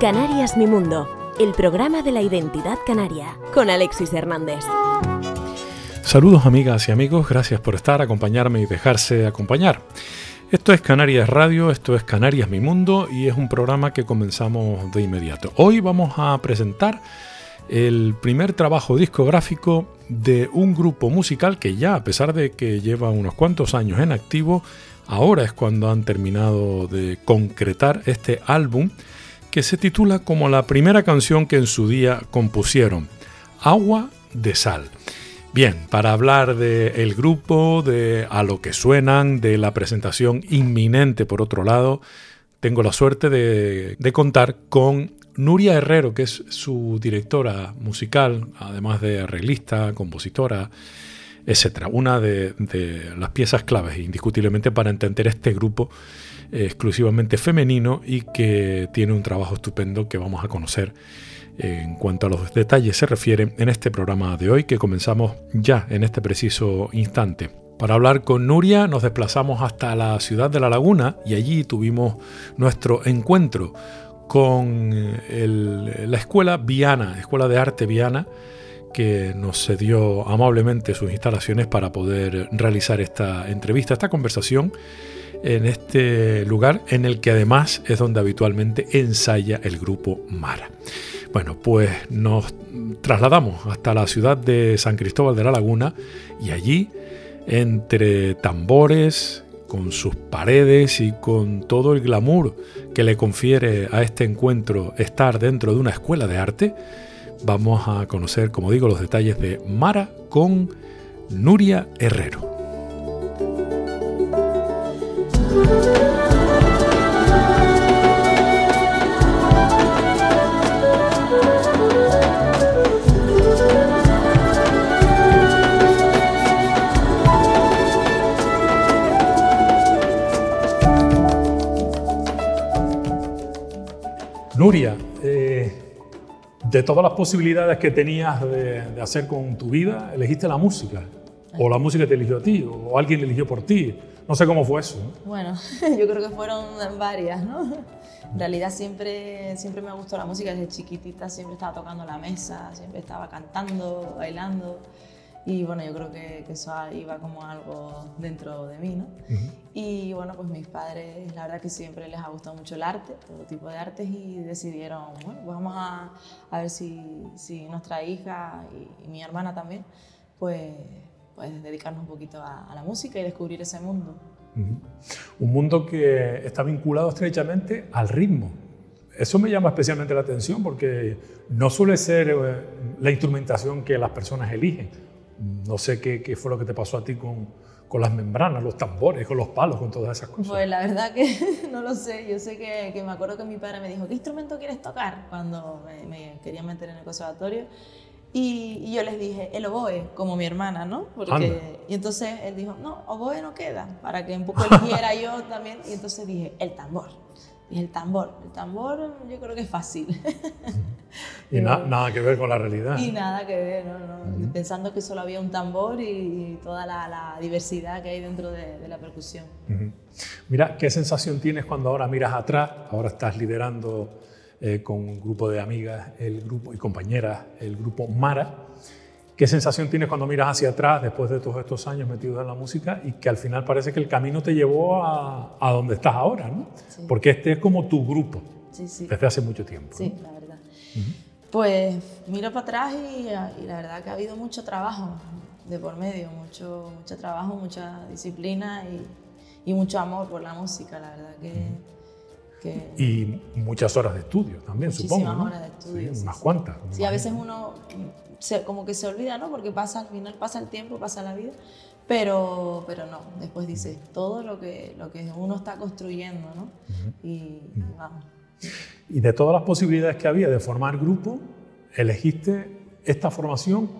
Canarias Mi Mundo, el programa de la identidad canaria, con Alexis Hernández. Saludos amigas y amigos, gracias por estar, acompañarme y dejarse acompañar. Esto es Canarias Radio, esto es Canarias Mi Mundo y es un programa que comenzamos de inmediato. Hoy vamos a presentar el primer trabajo discográfico de un grupo musical que ya, a pesar de que lleva unos cuantos años en activo, ahora es cuando han terminado de concretar este álbum que se titula como la primera canción que en su día compusieron, Agua de Sal. Bien, para hablar del grupo, de a lo que suenan, de la presentación inminente por otro lado, tengo la suerte de, contar con Nuria Herrero, que es su directora musical, además de arreglista, compositora, etc. Una de, las piezas claves, indiscutiblemente, para entender este grupo eh, exclusivamente femenino y que tiene un trabajo estupendo que vamos a conocer en cuanto a los detalles se refiere en este programa de hoy que comenzamos ya en este preciso instante. Para hablar con Nuria nos desplazamos hasta la ciudad de La Laguna y allí tuvimos nuestro encuentro con eh, la escuela Viana, Escuela de Arte Viana, que nos cedió amablemente sus instalaciones para poder realizar esta entrevista, esta conversación en este lugar en el que además es donde habitualmente ensaya el grupo Mara. Bueno, pues nos trasladamos hasta la ciudad de San Cristóbal de la Laguna y allí, entre tambores, con sus paredes y con todo el glamour que le confiere a este encuentro estar dentro de una escuela de arte, vamos a conocer, como digo, los detalles de Mara con Nuria Herrero. Nuria, eh, de todas las posibilidades que tenías de, hacer con tu vida, elegiste la música. O la música te eligió a ti, o alguien eligió por ti. No sé cómo fue eso. Bueno, yo creo que fueron varias, ¿no? En realidad siempre, siempre me gustó la música desde chiquitita, siempre estaba tocando la mesa, siempre estaba cantando, bailando. Y bueno, yo creo que, eso iba como algo dentro de mí, ¿no? Y bueno, pues mis padres, la verdad que siempre les ha gustado mucho el arte, todo tipo de artes, y decidieron, bueno, pues vamos a, a ver si, si, nuestra hija y, mi hermana también, pues, pues dedicarnos un poquito a, la música y descubrir ese mundo. Un mundo que está vinculado estrechamente al ritmo. Eso me llama especialmente la atención porque no suele ser eh, la instrumentación que las personas eligen no sé qué, qué, fue lo que te pasó a ti con, con, las membranas, los tambores, con los palos, con todas esas cosas. Pues la verdad que no lo sé. Yo sé que, que me acuerdo que mi padre me dijo, ¿qué instrumento quieres tocar? Cuando me, me quería meter en el conservatorio. Y, y, yo les dije, el oboe, como mi hermana, ¿no? Porque, y entonces él dijo, no, oboe no queda, para que un poco eligiera yo también. Y entonces dije, el tambor. Y el tambor. El tambor yo creo que es fácil. y nada que ver con la realidad. Y nada que ver, ¿no? no. Pensando que solo había un tambor y, toda la, la, diversidad que hay dentro de, de la percusión. Mira, ¿qué sensación tienes cuando ahora miras atrás? Ahora estás liderando eh, con un grupo de amigas el grupo, y compañeras el grupo Mara. ¿Qué sensación tienes cuando miras hacia atrás después de todos estos años metidos en la música y que al final parece que el camino te llevó a, a donde estás ahora, ¿no? Porque este es como tu grupo sí, sí. desde hace mucho tiempo. Sí, la verdad. Pues miro para atrás y, y, la verdad que ha habido mucho trabajo de por medio, mucho, mucho trabajo, mucha disciplina y, y mucho amor por la música, la verdad que... que y muchas horas de estudio también, supongo. ¿no? horas de estudio. Sí, unas cuantas. Sí, a veces uno como que se olvida, ¿no? Porque pasa al final, pasa el tiempo, pasa la vida, pero, pero no, después dice todo lo que, lo que uno está construyendo, ¿no? y, vamos. Y de todas las posibilidades que había de formar grupo, elegiste esta formación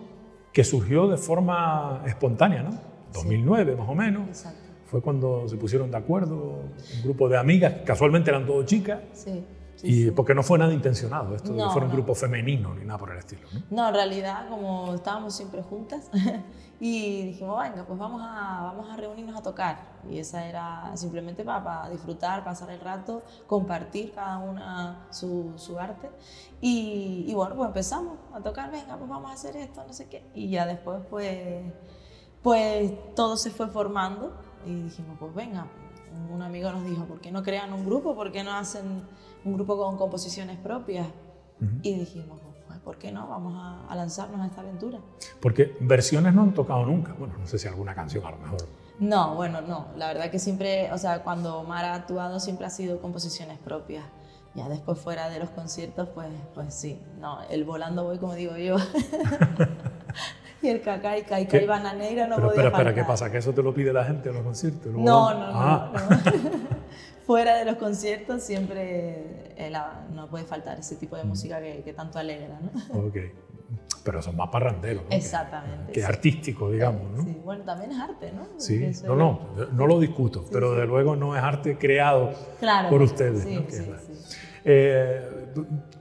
que surgió de forma espontánea, ¿no? 2009 más o menos. Exacto. Fue cuando se pusieron de acuerdo un grupo de amigas, casualmente eran todas chicas. Sí. Y porque no fue nada intencionado, esto no, fuera un grupo femenino ni nada por el estilo. ¿no? no, en realidad como estábamos siempre juntas y dijimos, venga, pues vamos a, vamos a reunirnos a tocar. Y esa era simplemente para, disfrutar, pasar el rato, compartir cada una su, su arte. Y, y, bueno, pues empezamos a tocar, venga, pues vamos a hacer esto, no sé qué. Y ya después pues, pues todo se fue formando y dijimos, pues venga, un amigo nos dijo, ¿por qué no crean un grupo? ¿Por qué no hacen un grupo con composiciones propias? Y dijimos, pues, ¿por qué no? Vamos a, lanzarnos a esta aventura. Porque versiones no han tocado nunca. Bueno, no sé si alguna canción a lo mejor. No, bueno, no. La verdad que siempre, o sea, cuando Mar ha actuado siempre ha sido composiciones propias. Ya después fuera de los conciertos, pues, pues sí. No, el volando voy, como digo yo. y el cacay, cacay, bananera no pero, podía Espera, espera, ¿qué pasa? ¿Que eso te lo pide la gente en los conciertos? No, no, ah. no. Fuera de los conciertos siempre eh, no puede faltar ese tipo de música que, tanto alegra, ¿no? Ok. Pero son más parranderos, ¿no? Exactamente. Que, artístico, digamos, ¿no? Sí, bueno, también es arte, ¿no? Sí, no, no, no lo discuto, pero de luego no es arte creado por ustedes. Sí, ¿no? sí, eh,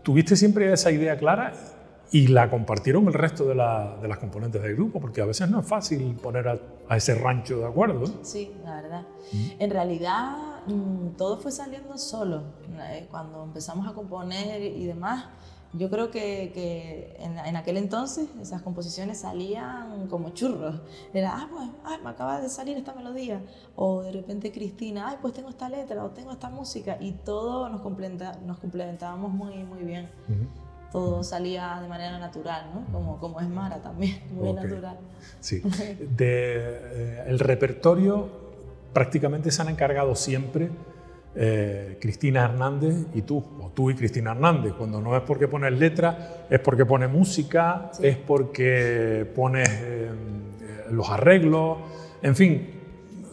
¿Tuviste siempre esa idea clara y la compartieron el resto de, de, las componentes del grupo, porque a veces no es fácil poner a, ese rancho de acuerdo. Sí, la verdad. Mm. En realidad todo fue saliendo solo. Eh, cuando empezamos a componer y demás, yo creo que, que en, en, aquel entonces esas composiciones salían como churros. Era, ah, pues, ay, me acaba de salir esta melodía. O de repente Cristina, ay, pues tengo esta letra o tengo esta música. Y todo nos, complementa, nos complementábamos muy, muy bien todo salía de manera natural, ¿no? Como, como es Mara también, muy natural. Sí. De, eh, el repertorio prácticamente se han encargado siempre eh, Cristina Hernández y tú, o tú y Cristina Hernández. Cuando no es porque pones letra, es porque pones música, es porque pones eh, los arreglos, en fin,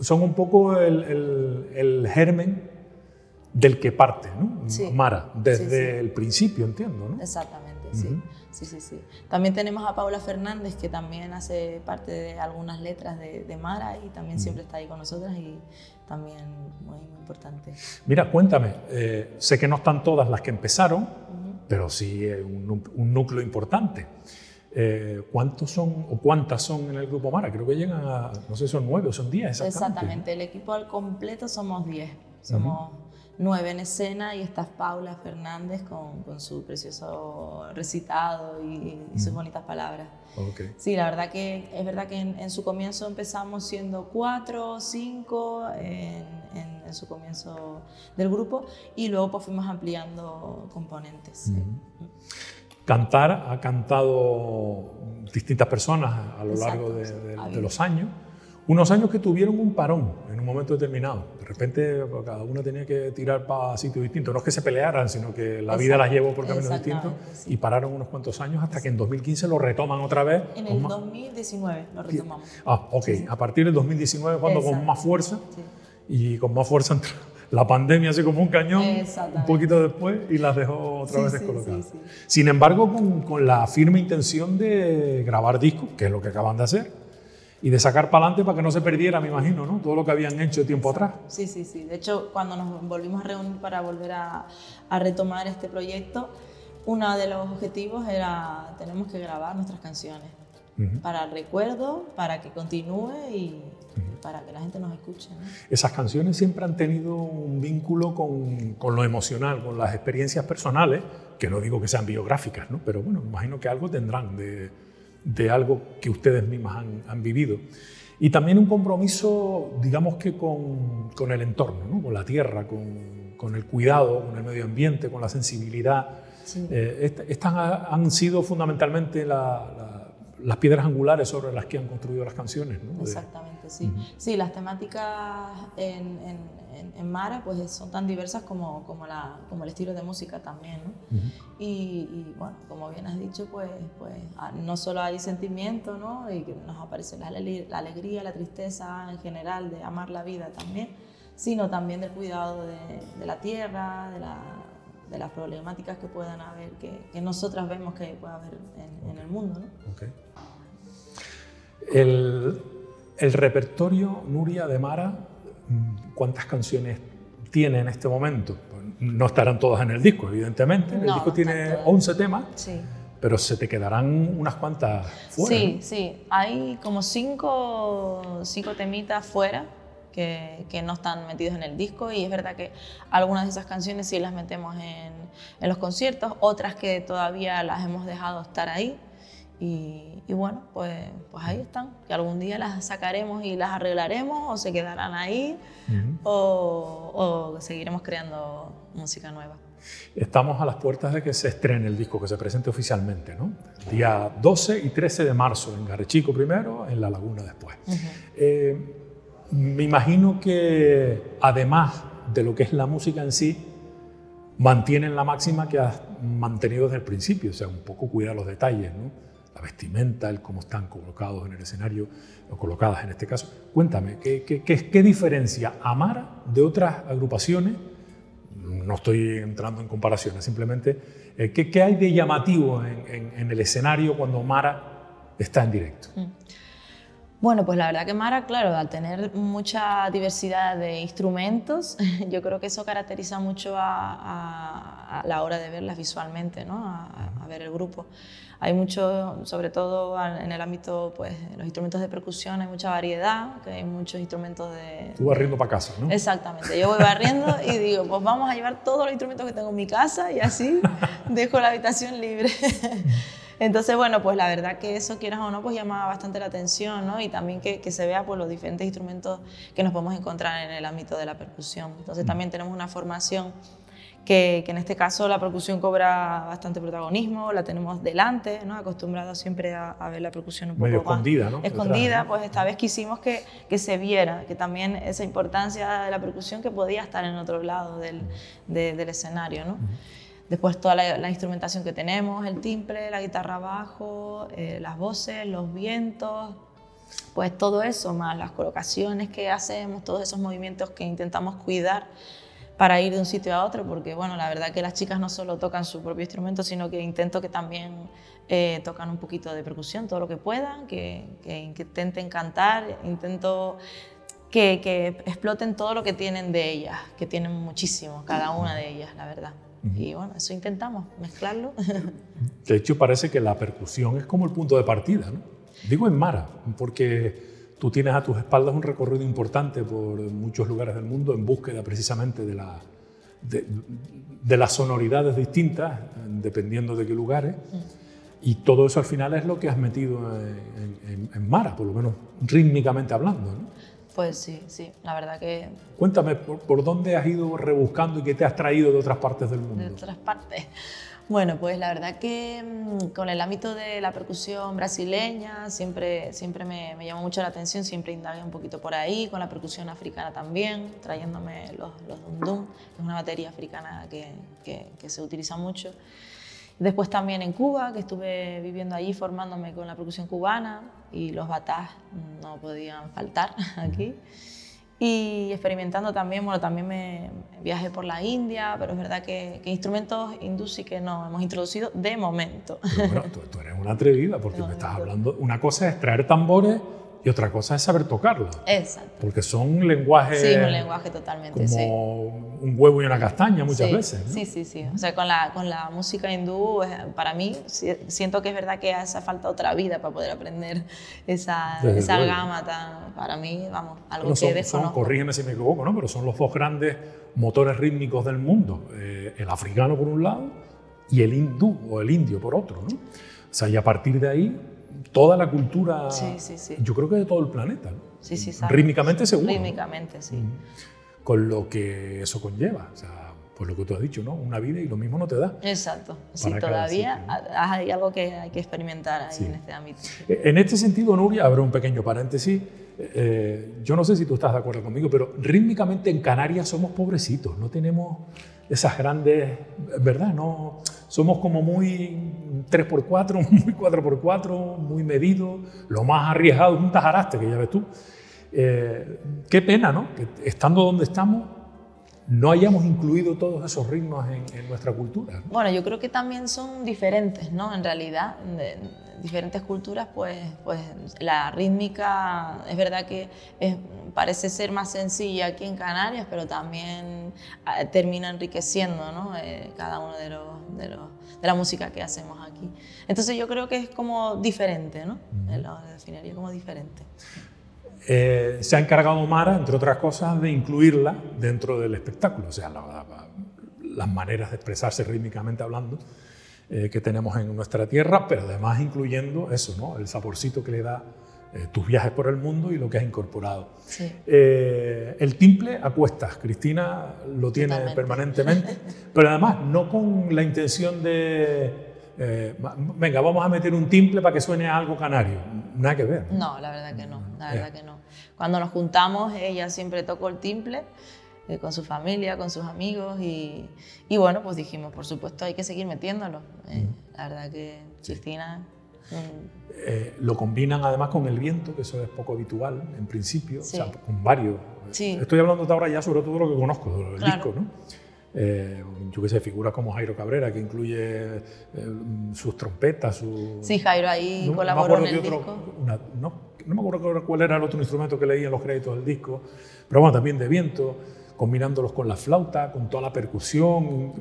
son un poco el, el, el germen del que parte, ¿no? Mara, desde el principio, entiendo, ¿no? Exactamente, sí. Sí, sí, sí. También tenemos a Paula Fernández, que también hace parte de algunas letras de, Mara y también siempre está ahí con nosotras y también muy, importante. Mira, cuéntame, eh, sé que no están todas las que empezaron, pero sí un, un núcleo importante. Eh, ¿Cuántos son o cuántas son en el grupo Mara? Creo que llegan a, no sé, son nueve o son diez exactamente. Exactamente, el equipo al completo somos diez. Somos nueve en escena y está Paula Fernández con, con su precioso recitado y, sus bonitas palabras. Sí, la verdad que es verdad que en, su comienzo empezamos siendo cuatro, cinco en, en, su comienzo del grupo y luego pues fuimos ampliando componentes. Cantar ha cantado distintas personas a lo largo de los años. Unos años que tuvieron un parón en un momento determinado. De repente cada uno tenía que tirar para sitios distintos. No es que se pelearan, sino que la vida las llevó por caminos distintos y pararon unos cuantos años hasta que en 2015 lo retoman otra vez. En el 2019 lo retomamos. Ah, ok. A partir del 2019, cuando con más fuerza y con más fuerza la pandemia así como un cañón un poquito después y las dejó otra vez descolocadas. Sin embargo, con, con la firme intención de grabar discos, que es lo que acaban de hacer y de sacar para adelante para que no se perdiera, me imagino, ¿no? Todo lo que habían hecho tiempo atrás. Sí, sí, sí. De hecho, cuando nos volvimos a reunir para volver a, a retomar este proyecto, uno de los objetivos era, tenemos que grabar nuestras canciones para el recuerdo, para que continúe y para que la gente nos escuche. Esas canciones siempre han tenido un vínculo con, con, lo emocional, con las experiencias personales, que no digo que sean biográficas, ¿no? pero bueno, me imagino que algo tendrán de, de algo que ustedes mismas han, vivido. Y también un compromiso, digamos que con, con el entorno, con la tierra, con, con, el cuidado, con el medio ambiente, con la sensibilidad. Eh, estas han sido fundamentalmente las piedras angulares sobre las que han construido las canciones. Exactamente, sí. Sí, las temáticas en en, Mara pues son tan diversas como, como, la, como el estilo de música también. ¿no? y, bueno, como bien has dicho, pues, pues ah, no solo hay sentimiento, ¿no? y que nos aparece la, la, alegría, la tristeza en general de amar la vida también, sino también del cuidado de, de la tierra, de, la, de, las problemáticas que puedan haber, que, que nosotras vemos que puede haber en, en el mundo. ¿no? Okay. El, el repertorio, Nuria, de Mara, ¿Cuántas canciones tiene en este momento? No estarán todas en el disco, evidentemente. el disco tiene 11 temas. Sí. Pero se te quedarán unas cuantas fuera. Sí, sí. Hay como cinco, cinco temitas fuera que, que, no están metidos en el disco y es verdad que algunas de esas canciones sí las metemos en, en los conciertos, otras que todavía las hemos dejado estar ahí. Y, y, bueno, pues, pues ahí están. Que algún día las sacaremos y las arreglaremos o se quedarán ahí o, o seguiremos creando música nueva. Estamos a las puertas de que se estrene el disco, que se presente oficialmente, ¿no? Día 12 y 13 de marzo en Garechico primero, en La Laguna después. Uh -huh. eh, me imagino que además de lo que es la música en sí, mantienen la máxima que has mantenido desde el principio, o sea, un poco cuidar los detalles, ¿no? La vestimenta, el cómo están colocados en el escenario, o colocadas en este caso. Cuéntame, ¿qué, qué, qué, qué diferencia Amara de otras agrupaciones? no estoy entrando en comparaciones, simplemente, eh, ¿qué, ¿qué, hay de llamativo en, en, el escenario cuando Mara está en directo? Mm. Bueno, pues la verdad que Mara, claro, al tener mucha diversidad de instrumentos, yo creo que eso caracteriza mucho a, a, a la hora de verlas visualmente, ¿no? a, a ver el grupo. Hay mucho, sobre todo en el ámbito, pues, los instrumentos de percusión, hay mucha variedad, que hay muchos instrumentos de... Tú barriendo para casa, ¿no? Exactamente, yo voy barriendo y digo, pues vamos a llevar todos los instrumentos que tengo en mi casa y así dejo la habitación libre. Entonces, bueno, pues la verdad que eso, quieras o no, pues llama bastante la atención, ¿no? Y también que, que, se vea pues, los diferentes instrumentos que nos podemos encontrar en el ámbito de la percusión. Entonces, también tenemos una formación que, que, en este caso la percusión cobra bastante protagonismo, la tenemos delante, ¿no? acostumbrados siempre a, a, ver la percusión un poco Medio escondida, ¿no? Escondida, pues esta vez quisimos que, que, se viera, que también esa importancia de la percusión que podía estar en otro lado del, de, del escenario. ¿no? Uh -huh. Después toda la, instrumentación que tenemos, el timbre, la guitarra bajo, eh, las voces, los vientos, pues todo eso, más las colocaciones que hacemos, todos esos movimientos que intentamos cuidar para ir de un sitio a otro, porque bueno, la verdad que las chicas no solo tocan su propio instrumento, sino que intento que también eh, tocan un poquito de percusión, todo lo que puedan, que, que, que intenten cantar, intento que, que, exploten todo lo que tienen de ellas, que tienen muchísimo, cada una de ellas, la verdad. Y bueno, eso intentamos, mezclarlo. De hecho, parece que la percusión es como el punto de partida, ¿no? Digo en Mara, porque tú tienes a tus espaldas un recorrido importante por muchos lugares del mundo en búsqueda precisamente de, la, de, de las sonoridades distintas, dependiendo de qué lugares. Y todo eso al final es lo que has metido en, en, en Mara, por lo menos rítmicamente hablando. ¿no? Pues sí, sí, la verdad que... Cuéntame, ¿por, ¿por, dónde has ido rebuscando y qué te has traído de otras partes del mundo? De otras partes. Bueno, pues la verdad que mm, con el ámbito de la percusión brasileña siempre, siempre me, me llamó mucho la atención, siempre indagué un poquito por ahí, con la percusión africana también, trayéndome los, los dundum, que es una batería africana que, que, que se utiliza mucho. Después también en Cuba, que estuve viviendo allí formándome con la percusión cubana y los batás no podían faltar aquí. Y experimentando también, bueno, también me viajé por la India, pero es verdad que, que instrumentos hindú sí que no hemos introducido de momento. Pero bueno, tú, tú, eres una atrevida porque me estás hablando, una cosa es traer tambores y otra cosa es saber tocarlo. Exacto. Porque son lenguajes... Sí, un lenguaje totalmente, como sí. un huevo y una castaña muchas sí, veces. ¿no? Sí, sí, sí. O sea, con la, con la música hindú, para mí, siento que es verdad que hace falta otra vida para poder aprender esa, esa gama tan, para mí, vamos, algo bueno, son, que desconozco. Son, corrígeme si me equivoco, ¿no? Pero son los dos grandes motores rítmicos del mundo. Eh, el africano por un lado y el hindú o el indio por otro, ¿no? O sea, y a partir de ahí toda la cultura, sí, sí, sí. yo creo que de todo el planeta. ¿no? Sí, sí, Rítmicamente seguro. Rítmicamente, sí. Con lo que eso conlleva. O sea, pues lo que tú has dicho, ¿no? Una vida y lo mismo no te da. Exacto. Sí, todavía hay algo que hay que experimentar ahí sí. en este ámbito. En este sentido, Nuria, habrá un pequeño paréntesis. Eh, yo no sé si tú estás de acuerdo conmigo, pero rítmicamente en Canarias somos pobrecitos, no tenemos esas grandes, ¿verdad? No, somos como muy 3x4, muy 4x4, muy medido, lo más arriesgado es un tajaraste, que ya ves tú. Eh, qué pena, ¿no? Que estando donde estamos, no hayamos incluido todos esos ritmos en, nuestra cultura. Bueno, yo creo que también son diferentes, ¿no? En realidad, diferentes culturas, pues, pues la rítmica es verdad que parece ser más sencilla aquí en Canarias, pero también ah, termina enriqueciendo, ¿no? Eh, cada uno de los, de los, de la música que hacemos aquí. Entonces yo creo que es como diferente, ¿no? Lo definiría como diferente. Eh, se ha encargado Mara, entre otras cosas, de incluirla dentro del espectáculo, o sea, las maneras de expresarse rítmicamente hablando eh, que tenemos en nuestra tierra, pero además incluyendo eso, ¿no? el saborcito que le da eh, tus viajes por el mundo y lo que has incorporado. el timple a cuestas, Cristina lo tiene permanentemente, pero además no con la intención de eh, venga, vamos a meter un timple para que suene algo canario. Nada que ver. No, la verdad que no, la verdad que no. Cuando nos juntamos, ella siempre tocó el timple eh, con su familia, con sus amigos y, y, bueno, pues dijimos, por supuesto, hay que seguir metiéndolo. Eh, la verdad que Cristina... lo combinan además con el viento, que eso es poco habitual en principio, o sea, con varios. Estoy hablando de ahora ya sobre todo lo que conozco, el disco, ¿no? Eh, yo qué sé, figuras como Jairo Cabrera, que incluye eh, sus trompetas, su... Sí, Jairo ahí colaboró en el disco. no, me acuerdo cuál era el otro instrumento que leía en los créditos del disco, pero bueno, también de viento, combinándolos con la flauta, con toda la percusión.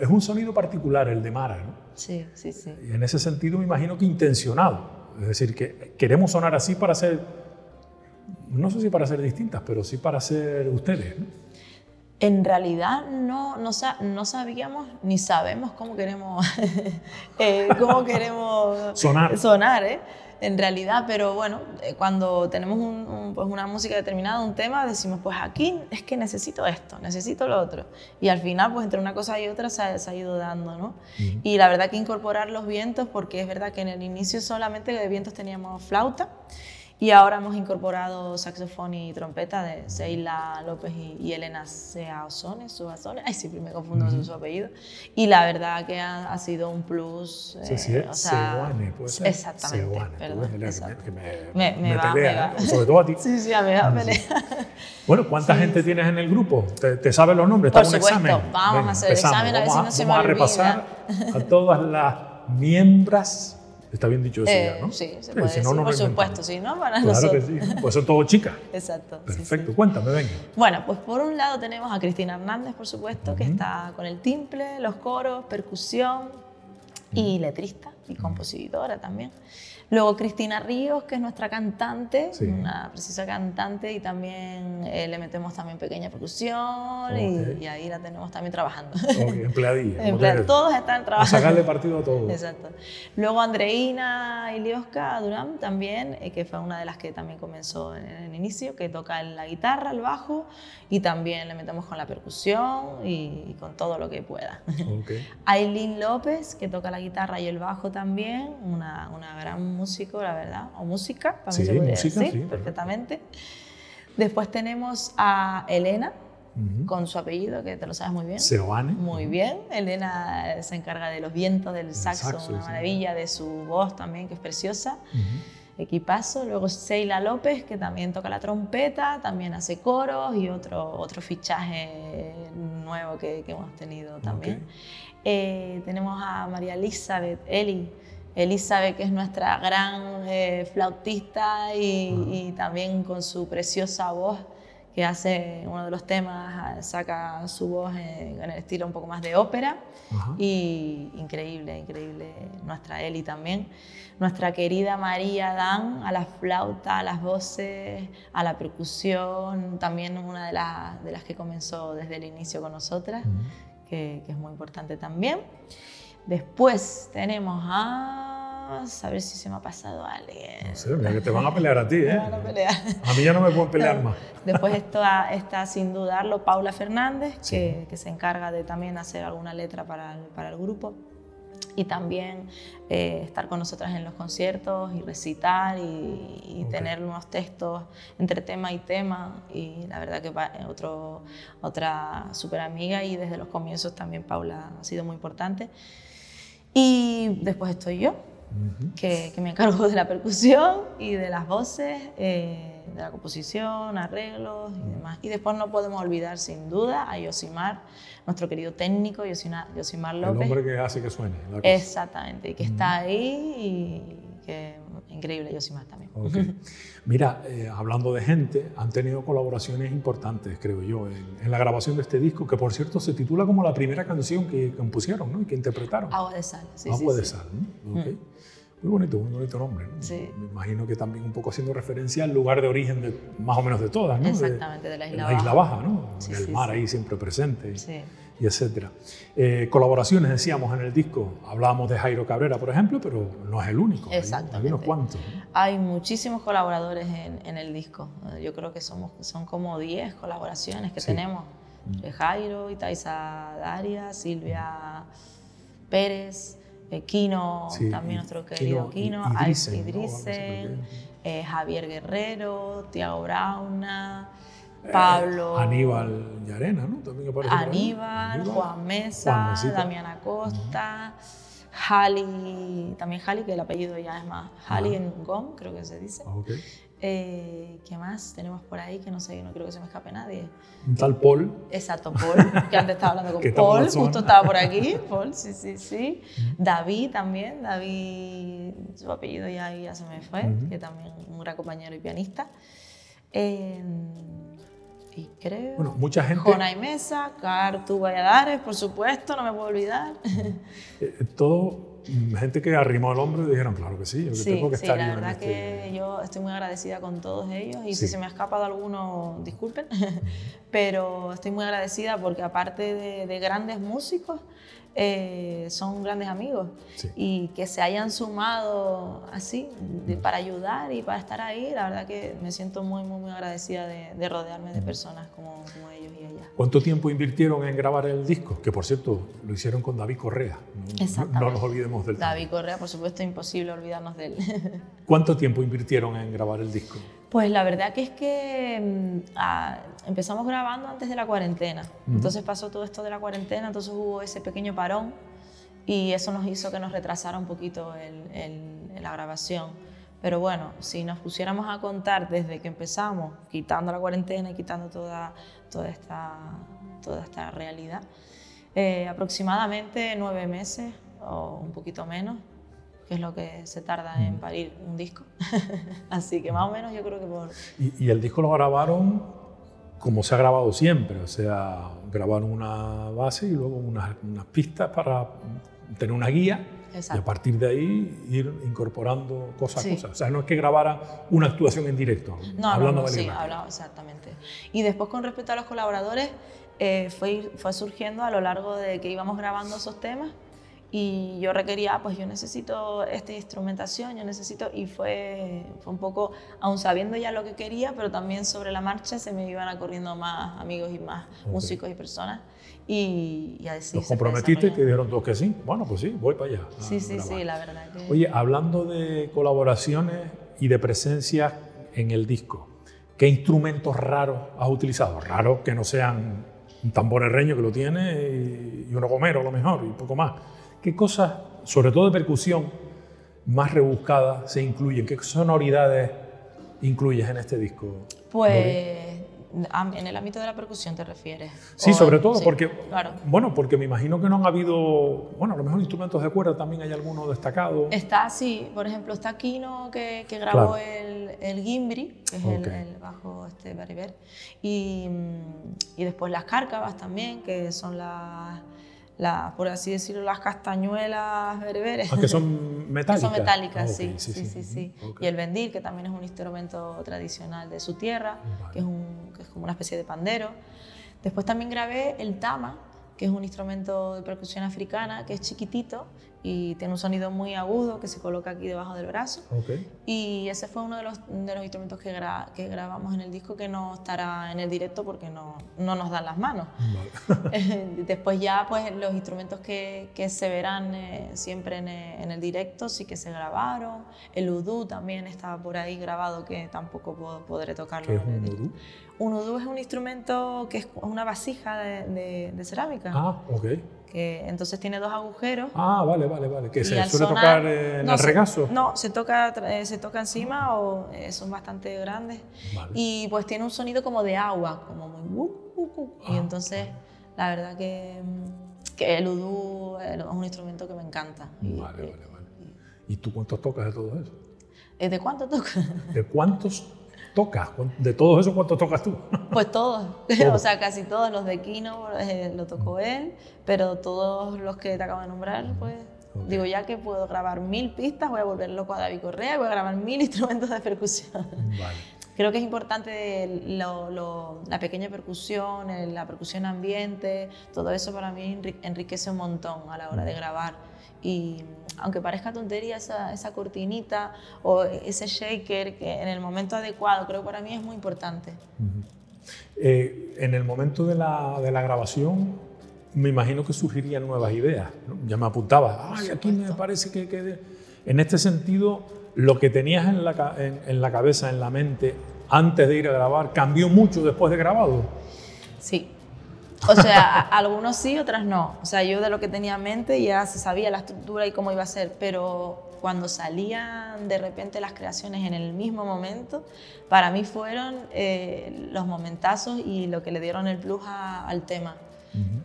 Es un sonido particular el de Mara, ¿no? Sí, sí, sí. Y en ese sentido me imagino que intencionado. Es decir, que queremos sonar así para ser, no sé si para ser distintas, pero sí para ser ustedes, ¿no? en realidad no, no, no, sabíamos ni sabemos cómo queremos, eh, cómo queremos sonar. sonar ¿eh? En realidad, pero bueno, eh, cuando tenemos pues una música determinada, un tema, decimos, pues aquí es que necesito esto, necesito lo otro. Y al final, pues entre una cosa y otra se ha, ido dando, ¿no? Y la verdad que incorporar los vientos, porque es verdad que en el inicio solamente de vientos teníamos flauta, y ahora hemos incorporado saxofón y trompeta de Seila López y, Elena Seazones. Ay, siempre me confundo su, apellido. Y la verdad que ha, sido un plus. sí, sí, eh, o sea, puede ser. Exactamente. perdón, que me, me, va, pelea, ¿eh? sobre todo a ti. Sí, sí, a mí me va a pelear. Bueno, ¿cuánta gente tienes en el grupo? ¿Te, te sabes los nombres? Por supuesto, vamos a hacer el examen a ver si no se me. Vamos a repasar a todas las miembros Está bien dicho eso ya, ¿no? Sí, se puede decir, por supuesto, sí, ¿no? Para claro que sí, pues son todos chicas. Exacto. Perfecto, cuéntame, venga. Bueno, pues por un lado tenemos a Cristina Hernández, por supuesto, que está con el timple, los coros, percusión y letrista y compositora también. Luego Cristina Ríos, que es nuestra cantante, una precisa cantante, y también eh, le metemos también pequeña percusión y, ahí la tenemos también trabajando. Okay, empleadilla. todos están trabajando. A sacarle partido a todos. Exacto. Luego Andreina Iliosca Durán también, eh, que fue una de las que también comenzó en, el inicio, que toca la guitarra, el bajo, y también le metemos con la percusión y, con todo lo que pueda. Okay. Aileen López, que toca la guitarra y el bajo también, una, una gran músico, la verdad, o música, también se puede decir, sí, perfectamente. Después tenemos a Elena, con su apellido, que te lo sabes muy bien. Seoane. Muy bien. Elena se encarga de los vientos, del saxo, una maravilla, de su voz también, que es preciosa. Equipazo. Luego Seila López, que también toca la trompeta, también hace coros y otro, otro fichaje nuevo que, hemos tenido también. Eh, tenemos a María Elizabeth Eli, Elizabeth, que es nuestra gran eh, flautista y, también con su preciosa voz, que hace uno de los temas, saca su voz en, el estilo un poco más de ópera. Y increíble, increíble nuestra Eli también. Nuestra querida María Dan a la flauta, a las voces, a la percusión, también una de, de las que comenzó desde el inicio con nosotras, que, que es muy importante también. Después tenemos a... A ver si se me ha pasado alguien. No sé, mira que te van a pelear a ti, ¿eh? van a pelear. A mí ya no me pueden pelear más. Después está, está sin dudarlo Paula Fernández, que, que, se encarga de también hacer alguna letra para el, para el grupo y también eh, estar con nosotras en los conciertos y recitar y, tener unos textos entre tema y tema. Y la verdad que otro, otra súper amiga y desde los comienzos también Paula ha sido muy importante. Y después estoy yo, que, me encargo de la percusión y de las voces, eh, de la composición, arreglos y demás. Y después no podemos olvidar, sin duda, a Yosimar, nuestro querido técnico, Yosimar López. El hombre que hace que suene. Exactamente, y que está ahí y que increíble Yosimar también. Mira, eh, hablando de gente, han tenido colaboraciones importantes, creo yo, en, la grabación de este disco, que por cierto se titula como la primera canción que compusieron ¿no? y que interpretaron. Agua de sal, sí. Agua de sal, ¿no? Muy bonito, muy bonito nombre. Me imagino que también un poco haciendo referencia al lugar de origen de más o menos de todas, ¿no? Exactamente, de, la isla, la isla baja. ¿no? el mar ahí siempre presente. Y, etcétera. Eh, colaboraciones, decíamos en el disco, hablábamos de Jairo Cabrera, por ejemplo, pero no es el único. Exactamente. Hay unos cuantos. Hay muchísimos colaboradores en, el disco. Yo creo que somos, son como 10 colaboraciones que tenemos. Mm. Jairo, Itaiza Daria, Silvia Pérez, eh, Kino, también nuestro querido Kino, Alf Idrisen, eh, Javier Guerrero, Tiago Brauna, eh, Pablo. Aníbal Yarena, ¿no? También aparece Aníbal, Juan Mesa, Damiana Costa. Jali, también Jali, que el apellido ya es más Jali en Gom, creo que se dice. Ah, eh, ¿Qué más tenemos por ahí? Que no sé, no creo que se me escape nadie. Un tal Paul. Exacto, Paul, que antes estaba hablando con Paul, justo estaba por aquí. Paul, sí, sí, sí. David también, David, su apellido ya, ya se me fue, que también un gran compañero y pianista. Eh, y creo. Bueno, mucha gente. Jonay Mesa, Cartu Valladares, por supuesto, no me puedo olvidar. Eh, todo, gente que arrimó el hombro y dijeron, claro que sí, yo sí, tengo que sí, estar la verdad este que yo estoy muy agradecida con todos ellos y si se me ha escapado alguno, disculpen, pero estoy muy agradecida porque aparte de, de grandes músicos, eh, son grandes amigos y que se hayan sumado así para ayudar y para estar ahí, la verdad que me siento muy, muy, muy agradecida de, rodearme de personas como, ellos y ellas. ¿Cuánto tiempo invirtieron en grabar el disco? Que por cierto, lo hicieron con David Correa. No, no nos olvidemos del David Correa, por supuesto, imposible olvidarnos de él. ¿Cuánto tiempo invirtieron en grabar el disco? Pues la verdad que es que mm, ah, empezamos grabando antes de la cuarentena. Entonces pasó todo esto de la cuarentena, entonces hubo ese pequeño parón y eso nos hizo que nos retrasara un poquito el, la grabación. Pero bueno, si nos pusiéramos a contar desde que empezamos, quitando la cuarentena y quitando toda, toda, esta, toda esta realidad, eh, aproximadamente nueve meses o un poquito menos que es lo que se tarda en parir un disco. Así que más o menos yo creo que por... Y, el disco lo grabaron como se ha grabado siempre, o sea, grabaron una base y luego unas, unas pistas para tener una guía y a partir de ahí ir incorporando cosas a cosas. O sea, no es que grabara una actuación en directo, no, hablando no, no, sí, hablaba, exactamente. Y después con respecto a los colaboradores, eh, fue, fue surgiendo a lo largo de que íbamos grabando esos temas y yo requería, ah, pues yo necesito esta instrumentación, yo necesito, y fue, fue un poco, aún sabiendo ya lo que quería, pero también sobre la marcha se me iban ocurriendo más amigos y más músicos y personas. Y, y así ¿Los comprometiste y te dijeron todos que sí? Bueno, pues sí, voy para allá. Sí, sí, sí, la verdad que... Oye, hablando de colaboraciones y de presencia en el disco, ¿qué instrumentos raros has utilizado? Raros que no sean un tambor herreño que lo tiene y uno gomero a lo mejor y poco más. ¿Qué cosas, sobre todo de percusión, más rebuscadas se incluyen? ¿Qué sonoridades incluyes en este disco? Pues en el ámbito de la percusión te refieres. Sí, sobre todo porque, bueno, porque me imagino que no han habido, bueno, a lo mejor instrumentos de cuerda también hay alguno destacado. Está, sí, por ejemplo, está Kino que, que grabó el, el, Gimbri, que es el, bajo este Bariber, y, y después las cárcavas también, que son las por así decirlo, las castañuelas berberes. Ah, que son metálicas. son metálicas, sí, sí, sí, sí. Y el bendil, que también es un instrumento tradicional de su tierra, que, es un, que es como una especie de pandero. Después también grabé el tama, que es un instrumento de percusión africana, que es chiquitito y tiene un sonido muy agudo que se coloca aquí debajo del brazo. Y ese fue uno de los, de los instrumentos que, que, grabamos en el disco que no estará en el directo porque no, no nos dan las manos. Después ya pues los instrumentos que, que se verán eh, siempre en, eh, en, el directo sí que se grabaron. El udú también estaba por ahí grabado que tampoco puedo, podré tocarlo. ¿Qué es un udú? Un udú es un instrumento que es una vasija de, de, cerámica. Ah, ok. que entonces tiene dos agujeros. Ah, vale, vale, vale. Que se suele sonar- tocar en no, el regazo. No, se toca, eh, se toca encima o eh, son bastante grandes. Vale. Y pues tiene un sonido como de agua, como muy... wup, wup. y Ah, entonces, la verdad que, mm, que el udú eh, es un instrumento que me encanta. Vale, vale, vale. ¿Y tú cuántos tocas de todo eso? ¿De cuánto toca? ¿De cuántos tocas? ¿Cuán- ¿De todos esos cuántos tocas tú? Pues todos, Todos. o sea, casi todos los de Kino eh, lo tocó él, pero todos los que te acabo de nombrar, pues Ok. digo ya que puedo grabar mil pistas, voy a volver loco a David Correa, voy a grabar mil instrumentos de percusión. Vale. Creo que es importante lo- lo- la pequeña percusión, la percusión ambiente, todo eso para mí enri- enriquece un montón a la hora de grabar. Y aunque parezca tontería esa, esa cortinita o ese shaker que en el momento adecuado, creo que para mí es muy importante. Eh, en el momento de la, de la grabación, me imagino que surgirían nuevas ideas. ¿no? Ya me apuntaba, ay, aquí me parece que, que-". En este sentido, lo que tenías en la, en- en la cabeza, en la mente, antes de ir a grabar, cambió mucho después de grabado. Sí. O sea, a- algunos sí, otras no. O sea, yo de lo que tenía en mente ya se sabía la estructura y cómo iba a ser, pero cuando salían de repente las creaciones en el mismo momento, para mí fueron eh, los momentazos y lo que le dieron el plus a- al tema.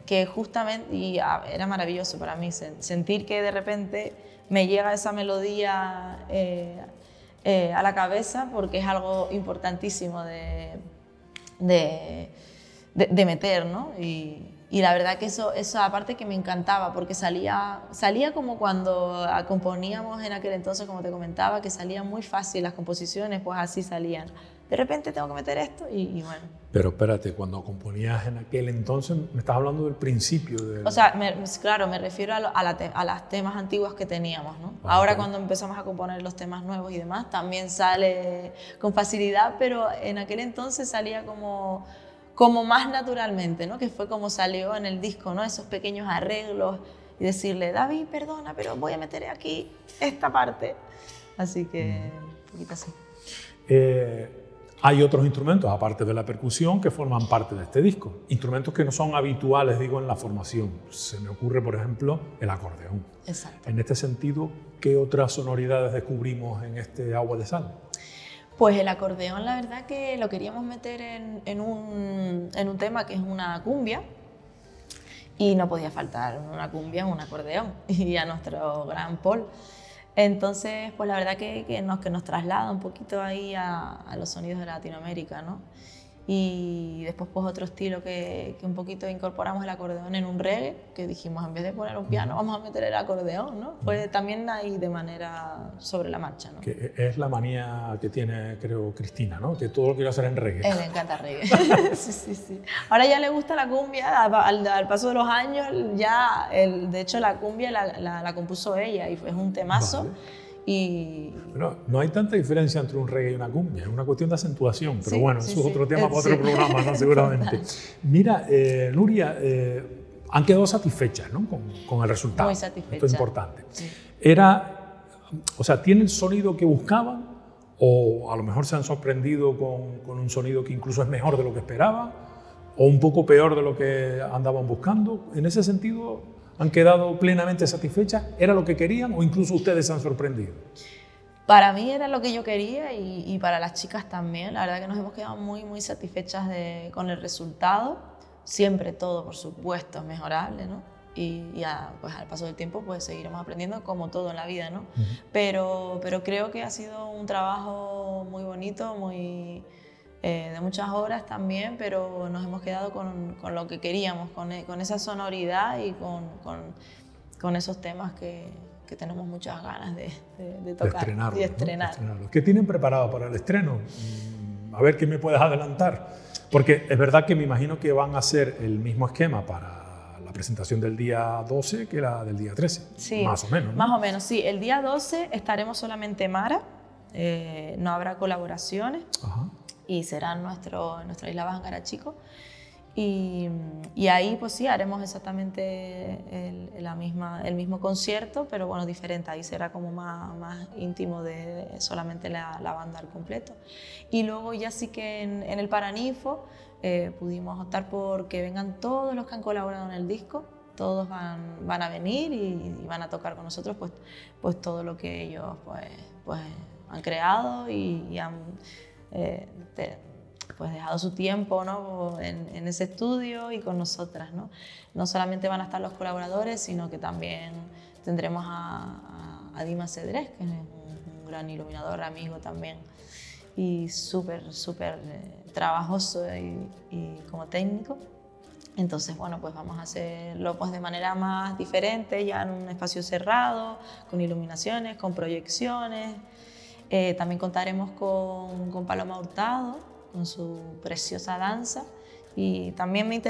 Que justamente, y ah, era maravilloso para mí, sen- sentir que de repente me llega esa melodía eh, eh, a la cabeza porque es algo importantísimo de, de, de- de meter, ¿no? Y, y la verdad que eso, eso aparte que me encantaba, porque salía, salía como cuando componíamos en aquel entonces, como te comentaba, que salían muy fácil las composiciones, pues así salían. De repente tengo que meter esto y, y bueno. Pero espérate, cuando componías en aquel entonces, me estás hablando del principio. Del... O sea, me- claro, me refiero a, lo- a, la te- a las temas antiguas que teníamos, ¿no? Ah, Ahora cuando empezamos a componer los temas nuevos y demás, también sale con facilidad, pero en aquel entonces salía como, como más naturalmente, ¿no? Que fue como salió en el disco, ¿no? Esos pequeños arreglos y decirle, David, perdona, pero voy a meter aquí esta parte. Así que, un poquito así. Eh, hay otros instrumentos, aparte de la percusión, que forman parte de este disco. Instrumentos que no son habituales, digo, en la formación. Se me ocurre, por ejemplo, el acordeón. Exacto. En este sentido, ¿qué otras sonoridades descubrimos en este agua de sal? Pues el acordeón, la verdad que lo queríamos meter en, un, en un tema que es una cumbia y no podía faltar una cumbia, un acordeón y a nuestro gran Paul. Entonces, pues la verdad que, que nos, que nos traslada un poquito ahí a, a los sonidos de Latinoamérica, ¿no? Y después pues otro estilo que, que un poquito incorporamos el acordeón en un reggae, que dijimos en vez de poner un piano vamos a meter el acordeón, ¿no? Pues también ahí de manera sobre la marcha, ¿no? Que es la manía que tiene, creo, Cristina, ¿no? Que todo lo quiere hacer en reggae. Eh, le encanta reggae. sí, sí, sí. Ahora ya le gusta la cumbia, al, al- paso de los años, ya, el, de hecho la cumbia la, la- la compuso ella y es un temazo. Vale. Y Bueno, no hay tanta diferencia entre un reggae y una cumbia, es una cuestión de acentuación, pero Sí, bueno, sí, eso es sí. otro tema para otro programa, ¿no? seguramente. Mira, eh, Nuria, eh, han quedado satisfechas ¿no? con, con el resultado. Muy Esto satisfechas. es importante. Era, o sea, ¿tiene el sonido que buscaban? ¿O a lo mejor se han sorprendido con, con un sonido que incluso es mejor de lo que esperaban? ¿O un poco peor de lo que andaban buscando? En ese sentido, ¿han quedado plenamente satisfechas? ¿Era lo que querían o incluso ustedes se han sorprendido? para mí era lo que yo quería y, y para las chicas también. La verdad que nos hemos quedado muy, muy satisfechas de- con el resultado. Siempre todo, por supuesto, es mejorable, ¿no? Y, y a- pues al paso del tiempo pues seguiremos aprendiendo como todo en la vida, ¿no? pero, pero creo que ha sido un trabajo muy bonito, muy, eh, de muchas horas también, pero nos hemos quedado con, con lo que queríamos, con, e- con esa sonoridad y con, con, esos temas que, que tenemos muchas ganas de, de, de de tocar estrenarlo. y ¿no? estrenar. De estrenarlo. ¿Qué tienen preparado para el estreno? Mm, A ver qué me puedes adelantar. Porque es verdad que me imagino que van a hacer el mismo esquema para la presentación del día 12 que la del día 13. Sí, Más o menos. ¿no? Más o menos, sí. El día 12 estaremos solamente Mara, eh, no habrá colaboraciones Ajá. Y será nuestro, nuestra isla Bajangara Chico. Y, y ahí pues sí, haremos exactamente el, la misma, el mismo concierto, pero bueno, diferente. Ahí será como más, más íntimo de, solamente la, la banda al completo. Y luego ya sí que en, el Paraninfo eh, pudimos optar por que vengan todos los que han colaborado en el disco todos van, van a venir y, van a tocar con nosotros pues, pues todo lo que ellos pues, pues han creado y, han eh, pues dejado su tiempo ¿no? en, ese estudio y con nosotras. ¿no? no solamente van a estar los colaboradores, sino que también tendremos a, a, Dima Cedrés, que es un, gran iluminador, amigo también, y súper, súper eh, trabajoso y, y como técnico. Entonces, bueno, pues vamos a hacerlo pues de manera más diferente, ya en un espacio cerrado, con iluminaciones, con proyecciones. Eh, también contaremos con, con, Paloma Hurtado, con su preciosa danza. Y también me,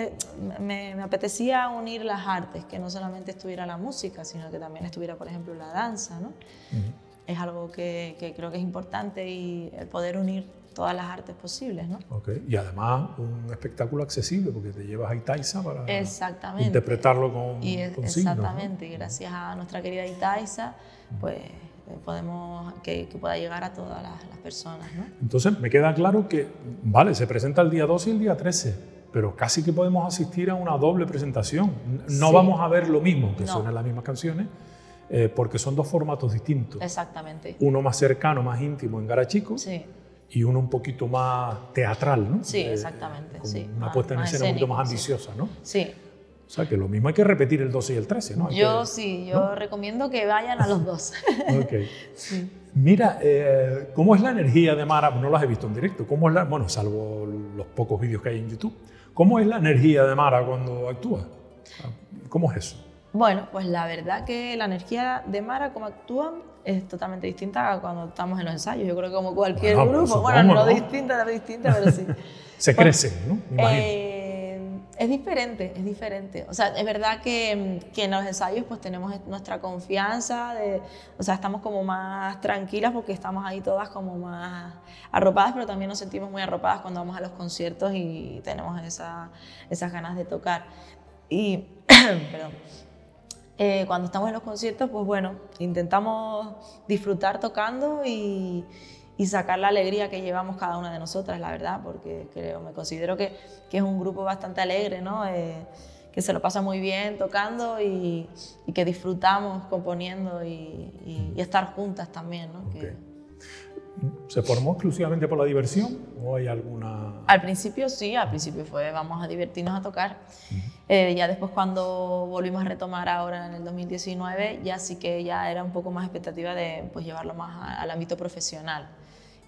me, apetecía unir las artes, que no solamente estuviera la música, sino que también estuviera, por ejemplo, la danza. ¿no? Es algo que, que creo que es importante y el poder unir todas las artes posibles. ¿no? Okay. Y además un espectáculo accesible porque te llevas a Itaiza para interpretarlo con, y Exactamente, y gracias a nuestra querida Itaiza, pues eh, podemos que, pueda llegar a todas las, personas. ¿no? Entonces me queda claro que, vale, se presenta el día 12 y el día 13, pero casi que podemos asistir a una doble presentación. No vamos a ver lo mismo, que son las mismas canciones, eh, porque son dos formatos distintos. Exactamente. Uno más cercano, más íntimo en Garachico. Sí y uno un poquito más teatral, ¿no? Sí, eh, exactamente. sí. Una puesta en escena un poquito más ambiciosa, ¿no? Sí. O sea, que lo mismo hay que repetir el 12 y el 13, ¿no? yo sí, yo recomiendo que vayan a los dos. ok. Sí. Mira, eh, ¿cómo es la energía de Mara? No las he visto en directo. ¿Cómo es la, bueno, salvo los pocos vídeos que hay en YouTube. ¿Cómo es la energía de Mara cuando actúa? ¿Cómo es eso? Bueno, pues la verdad que la energía de Mara como actúa es totalmente distinta a cuando estamos en los ensayos. Yo creo que como cualquier grupo, bueno, no, distinta, distinta, pero sí. Se pues, crece, ¿no? Eh, es diferente, es diferente. O sea, es verdad que, que, en los ensayos pues tenemos nuestra confianza, de, o sea, estamos como más tranquilas porque estamos ahí todas como más arropadas, pero también nos sentimos muy arropadas cuando vamos a los conciertos y tenemos esa, esas ganas de tocar. Y, perdón. Eh, cuando estamos en los conciertos, pues bueno, intentamos disfrutar tocando y, sacar la alegría que llevamos cada una de nosotras, la verdad, porque creo, me considero que, que es un grupo bastante alegre, ¿no? Eh, que se lo pasa muy bien tocando y, que disfrutamos componiendo y, estar juntas también, ¿no? ¿Se formó exclusivamente por la diversión o hay alguna...? Al principio sí, al principio fue vamos a divertirnos a tocar. Eh, ya después cuando volvimos a retomar ahora en el 2019, ya sí que ya era un poco más expectativa de pues, llevarlo más al ámbito profesional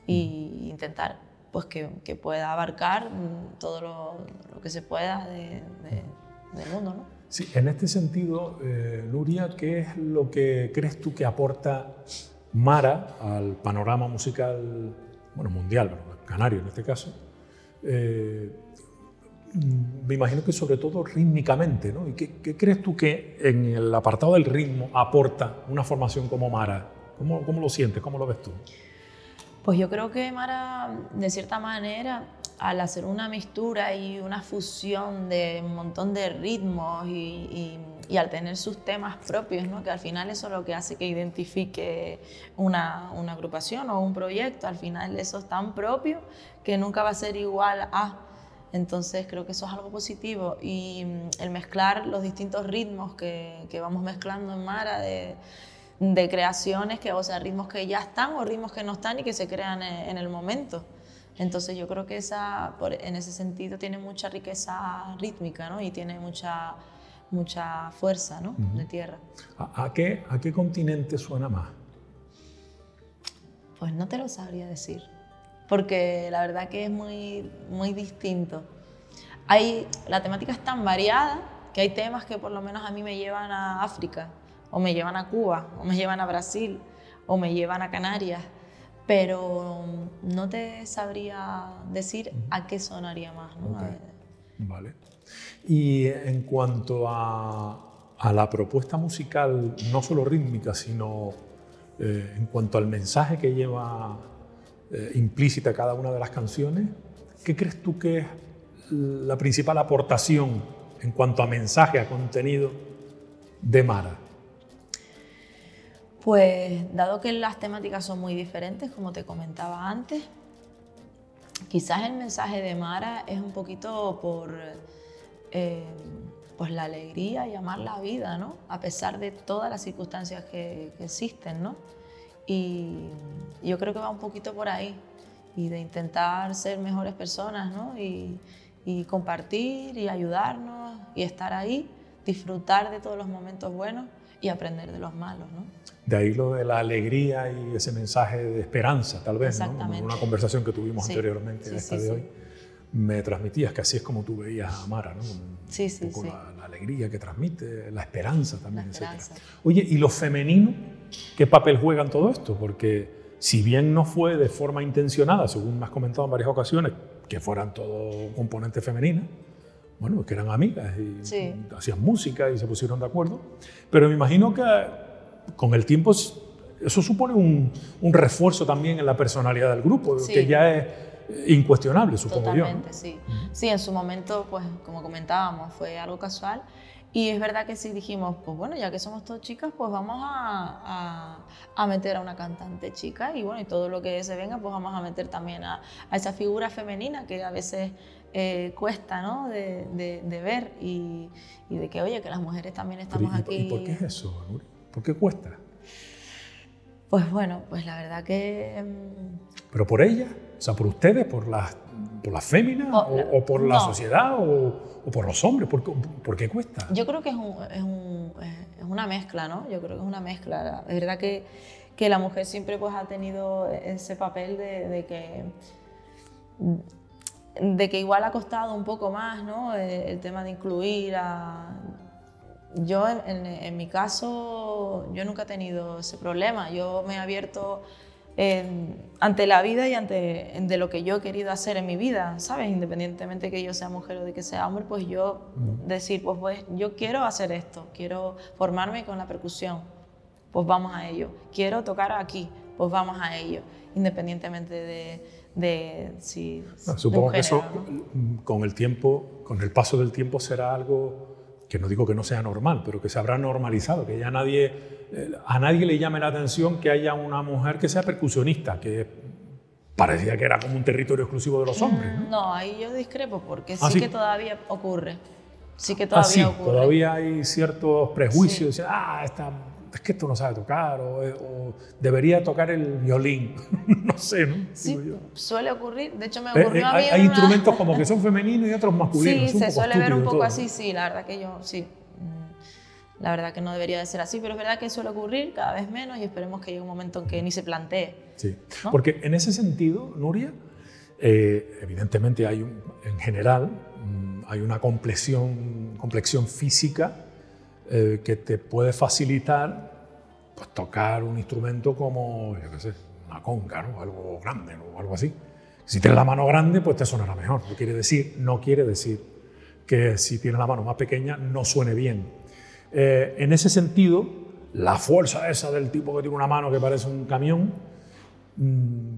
e intentar pues, que, que, pueda abarcar mm, todo lo, que se pueda de, del mundo. ¿no? Sí, en este sentido, eh, Nuria, ¿qué es lo que crees tú que aporta Mara al panorama musical, bueno, mundial, canario en este caso, eh, me imagino que sobre todo rítmicamente, ¿no? ¿Y qué, crees tú que en el apartado del ritmo aporta una formación como Mara? ¿Cómo, ¿Cómo, lo sientes? ¿Cómo lo ves tú? Pues yo creo que Mara, de cierta manera, al hacer una mistura y una fusión de un montón de ritmos y, al tener sus temas propios, ¿no? que al final eso es lo que hace que identifique una, agrupación o un proyecto, al final eso es tan propio que nunca va a ser igual a... Entonces creo que eso es algo positivo y mm, el mezclar los distintos ritmos que, vamos mezclando en Mara de, creaciones, que, o sea, ritmos que ya están o ritmos que no están y que se crean en el momento. Entonces yo creo que esa, en ese sentido tiene mucha riqueza rítmica ¿no? y tiene mucha, mucha fuerza ¿no? de tierra. ¿A, qué, ¿A qué continente suena más? Pues no te lo sabría decir, porque la verdad que es muy, muy distinto. Hay, la temática es tan variada que hay temas que por lo menos a mí me llevan a África, o me llevan a Cuba, o me llevan a Brasil, o me llevan a Canarias pero no te sabría decir a qué sonaría más. ¿no? Vale. Y en cuanto a, la propuesta musical, no solo rítmica, sino eh, en cuanto al mensaje que lleva eh, implícita cada una de las canciones, ¿qué crees tú que es la principal aportación en cuanto a mensaje, a contenido de Mara? Pues dado que las temáticas son muy diferentes, como te comentaba antes, quizás el mensaje de Mara es un poquito por, eh, pues la alegría y amar la vida, ¿no? A pesar de todas las circunstancias que, existen, ¿no? Y yo creo que va un poquito por ahí y de intentar ser mejores personas, ¿no? Y, y compartir y ayudarnos y estar ahí, disfrutar de todos los momentos buenos y aprender de los malos, ¿no? De ahí lo de la alegría y ese mensaje de esperanza, tal vez, ¿no? En una conversación que tuvimos anteriormente a esta de hoy, me transmitías que así es como tú veías a Amara, ¿no? sí, sí, sí. La, la, alegría que transmite, la esperanza también, etc. Oye, ¿y lo femenino? ¿Qué papel juega en todo esto? Porque si bien no fue de forma intencionada, según me has comentado en varias ocasiones, que fueran todos componentes femeninas, bueno, que eran amigas y hacían música y se pusieron de acuerdo, pero me imagino que con el tiempo eso supone un, refuerzo también en la personalidad del grupo, que ya es incuestionable, supongo Totalmente, sí. Sí, en su momento, pues como comentábamos, fue algo casual. Y es verdad que sí dijimos, pues bueno, ya que somos todas chicas, pues vamos a, a, meter a una cantante chica y bueno, y todo lo que se venga, pues vamos a meter también a, a esa figura femenina que a veces eh, cuesta, ¿no? De, de, ver y, y, de que, oye, que las mujeres también estamos aquí. ¿Y por qué es eso, ¿Por qué cuesta? Pues bueno, pues la verdad que... Mm, ¿Pero por ella? O sea, por ustedes, por las, por las féminas, o, por la sociedad, o o por los hombres? ¿Por, por qué cuesta? Yo creo que es, un, es, un, es, una mezcla, ¿no? Yo creo que es una mezcla. Es verdad que, que la mujer siempre pues, ha tenido ese papel de, de, que de que igual ha costado un poco más, ¿no? El, tema de incluir a... Yo, en, en, mi caso, yo nunca he tenido ese problema. Yo me he abierto ante la vida y ante de lo que yo he querido hacer en mi vida, ¿sabes? Independientemente que yo sea mujer o de que sea hombre, pues yo decir, pues, pues yo quiero hacer esto, quiero formarme con la percusión, pues vamos a ello. Quiero tocar aquí, pues vamos a ello, independientemente de, de si... supongo que eso con el tiempo, con el paso del tiempo será algo que no digo que no sea normal, pero que se habrá normalizado, que ya nadie, eh, a nadie le llame la atención que haya una mujer que sea percusionista, que parecía que era como un territorio exclusivo de los hombres. No, no ahí yo discrepo, porque ah, sí, que todavía ocurre. Sí que todavía ah, ocurre. Todavía hay ciertos prejuicios, ah, esta es que esto no sabe tocar eh, o, debería tocar el violín, no sé, ¿no? Sí, suele ocurrir, de hecho me eh, ocurrió eh, a mí. Hay, instrumentos como que son femeninos y otros masculinos. Sí, se suele ver un poco así, sí, la verdad que yo, sí. Mm, la verdad que no debería de ser así, pero es verdad que suele ocurrir cada vez menos y esperemos que llegue un momento en que ni se plantee. Sí, porque en ese sentido, Nuria, evidentemente hay en general mm, hay una complexión, complexión física eh, que te puede facilitar pues, tocar un instrumento como, yo qué sé, una conga, ¿no? algo grande o algo así. Si tienes la mano grande, pues te sonará mejor. No quiere decir, no quiere decir que si tienes la mano más pequeña no suene bien. Eh, en ese sentido, la fuerza esa del tipo que tiene una mano que parece un camión, mm,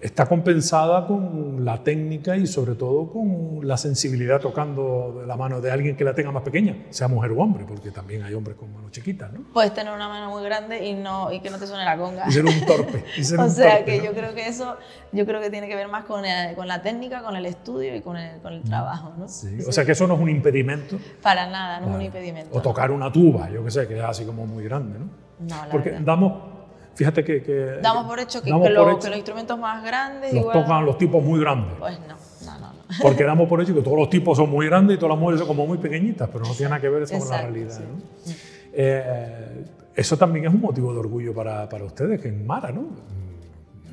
está compensada con la técnica y sobre todo con la sensibilidad tocando de la mano de alguien que la tenga más pequeña, sea mujer o hombre, porque también hay hombres con manos chiquitas, ¿no? Puedes tener una mano muy grande y, no, y que no te suene la conga. Y ser un torpe. o sea que yo creo que eso yo creo que tiene que ver más con, eh, con la técnica, con el estudio y con el, con el trabajo, ¿no? Sí. O sea que eso no es un impedimento. Para nada, no es un impedimento. O tocar una tuba, yo qué sé, que es así como muy grande, ¿no? No, la Porque damos Fíjate que, Damos por hecho que, los instrumentos más grandes. Los tocan los tipos muy grandes. Pues no, no, no. Porque damos por hecho que todos los tipos son muy grandes y todas las mujeres son como muy pequeñitas, pero no tiene nada que ver eso con la realidad. Eh, eso también es un motivo de orgullo para, para ustedes, que en Mara, ¿no?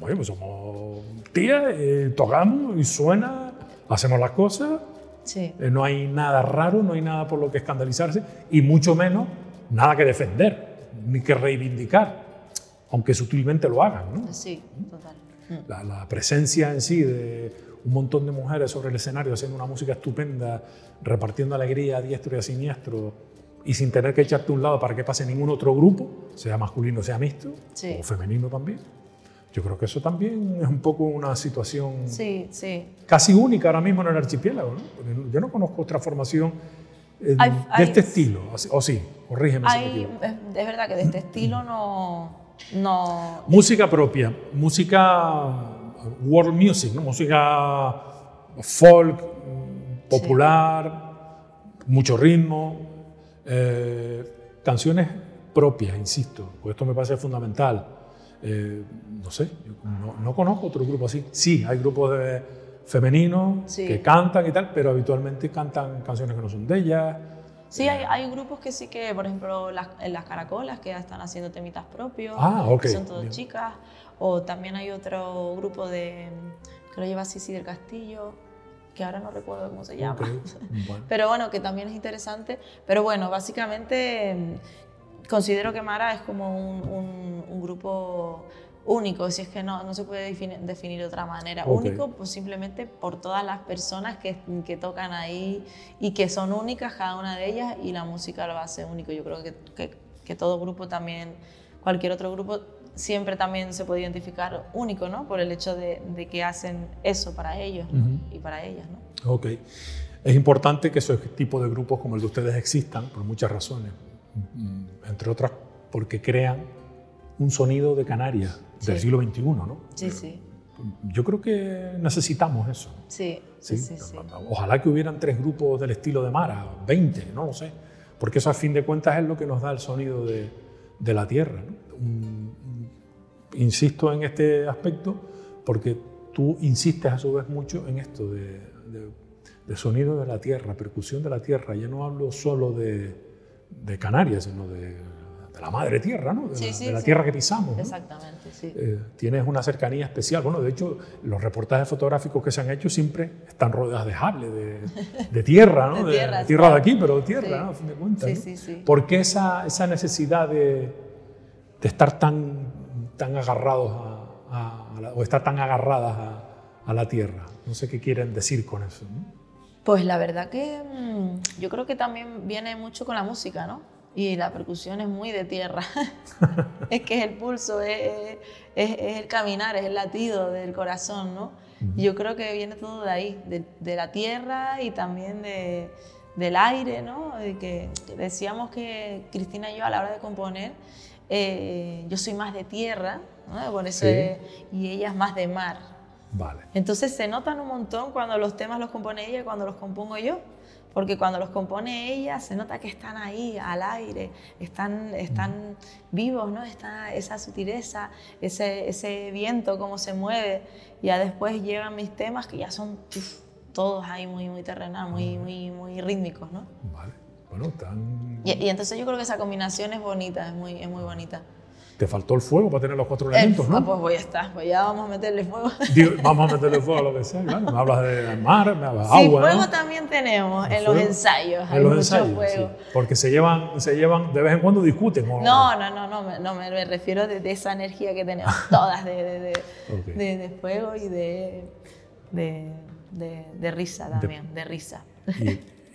Bueno, pues somos tías, eh, tocamos y suena, hacemos las cosas. Sí. Eh, no hay nada raro, no hay nada por lo que escandalizarse y mucho menos nada que defender ni que reivindicar aunque sutilmente lo hagan. ¿no? Sí, total. La, presencia en sí de un montón de mujeres sobre el escenario haciendo una música estupenda, repartiendo alegría a diestro y a siniestro y sin tener que echarte un lado para que pase ningún otro grupo, sea masculino, sea mixto, o femenino también. Yo creo que eso también es un poco una situación sí, sí. casi única ahora mismo en el archipiélago. ¿no? Yo no conozco otra formación eh, de este estilo, o sí, corrígeme si me. Es verdad que de este estilo no no. Música propia, música world music, ¿no? música folk, popular, mucho ritmo, eh, canciones propias, insisto, pues esto me parece fundamental. Eh, no sé, no, no, conozco otro grupo así. Sí, hay grupos de femeninos que cantan y tal, pero habitualmente cantan canciones que no son de ellas. Sí, hay, hay, grupos que sí que, por ejemplo, las, en las caracolas que ya están haciendo temitas propios, ah, que son todas chicas, o también hay otro grupo de, que lo lleva Sisi del Castillo, que ahora no recuerdo cómo se llama. Pero bueno, que también es interesante. Pero bueno, básicamente mm, considero que Mara es como un, un, grupo único, si es que no, no se puede definir, de otra manera. Único, pues simplemente por todas las personas que, que, tocan ahí y que son únicas cada una de ellas y la música lo hace único. Yo creo que, que, que todo grupo también, cualquier otro grupo siempre también se puede identificar único, ¿no? Por el hecho de, que hacen eso para ellos y para ellas, ¿no? Ok. Es importante que esos tipos de grupos como el de ustedes existan por muchas razones. Entre otras, porque crean un sonido de Canarias del siglo XXI, ¿no? Sí, sí. Yo creo que necesitamos eso. Sí, sí, sí, Ojalá que hubieran tres grupos del estilo de Mara, 20, no lo sé. Porque eso a fin de cuentas es lo que nos da el sonido de, de la tierra. ¿no? insisto en este aspecto porque tú insistes a su vez mucho en esto de, sonido de la tierra, percusión de la tierra. Ya no hablo solo de, Canarias, sino de, la madre tierra, ¿no? de, la, tierra que pisamos. Exactamente, sí. Eh, tienes una cercanía especial. Bueno, de hecho, los reportajes fotográficos que se han hecho siempre están rodeados de jable, de, tierra, ¿no? de tierra, tierra de aquí, pero de tierra, ¿no? a fin de cuentas. Sí, sí, sí. ¿Por qué esa, esa necesidad de, estar tan tan agarrados a, o estar tan agarradas a, la tierra. No sé qué quieren decir con eso. Pues la verdad que mm, yo creo que también viene mucho con la música, ¿no? Y la percusión es muy de tierra. es que es el pulso, es, el caminar, es el latido del corazón, ¿no? Yo creo que viene todo de ahí, de, la tierra y también de, del aire, ¿no? De que decíamos que Cristina y yo a la hora de componer eh, yo soy más de tierra, por eso y ella es más de mar. Vale. Entonces se notan un montón cuando los temas los compone ella y cuando los compongo yo, porque cuando los compone ella se nota que están ahí, al aire, están, están vivos, ¿no? Está esa sutileza, ese, ese viento, cómo se mueve. Ya después llegan mis temas que ya son todos ahí muy, muy terrenal, muy, muy, muy rítmicos, ¿no? Vale. Bueno, tan... Y, entonces yo creo que esa combinación es bonita, es muy, es muy bonita. Te faltó el fuego para tener los cuatro elementos, ¿no? Ah, pues voy a estar, pues ya vamos a meterle fuego. vamos a meterle fuego a lo que sea, claro. Me hablas de mar, me hablas de agua. Sí, fuego también tenemos en los ensayos. En los ensayos, fuego. Porque se llevan, se llevan, de vez en cuando discuten. No, no, no, no, no, me, refiero de, esa energía que tenemos todas de, de, de fuego y de, de, risa también, de, risa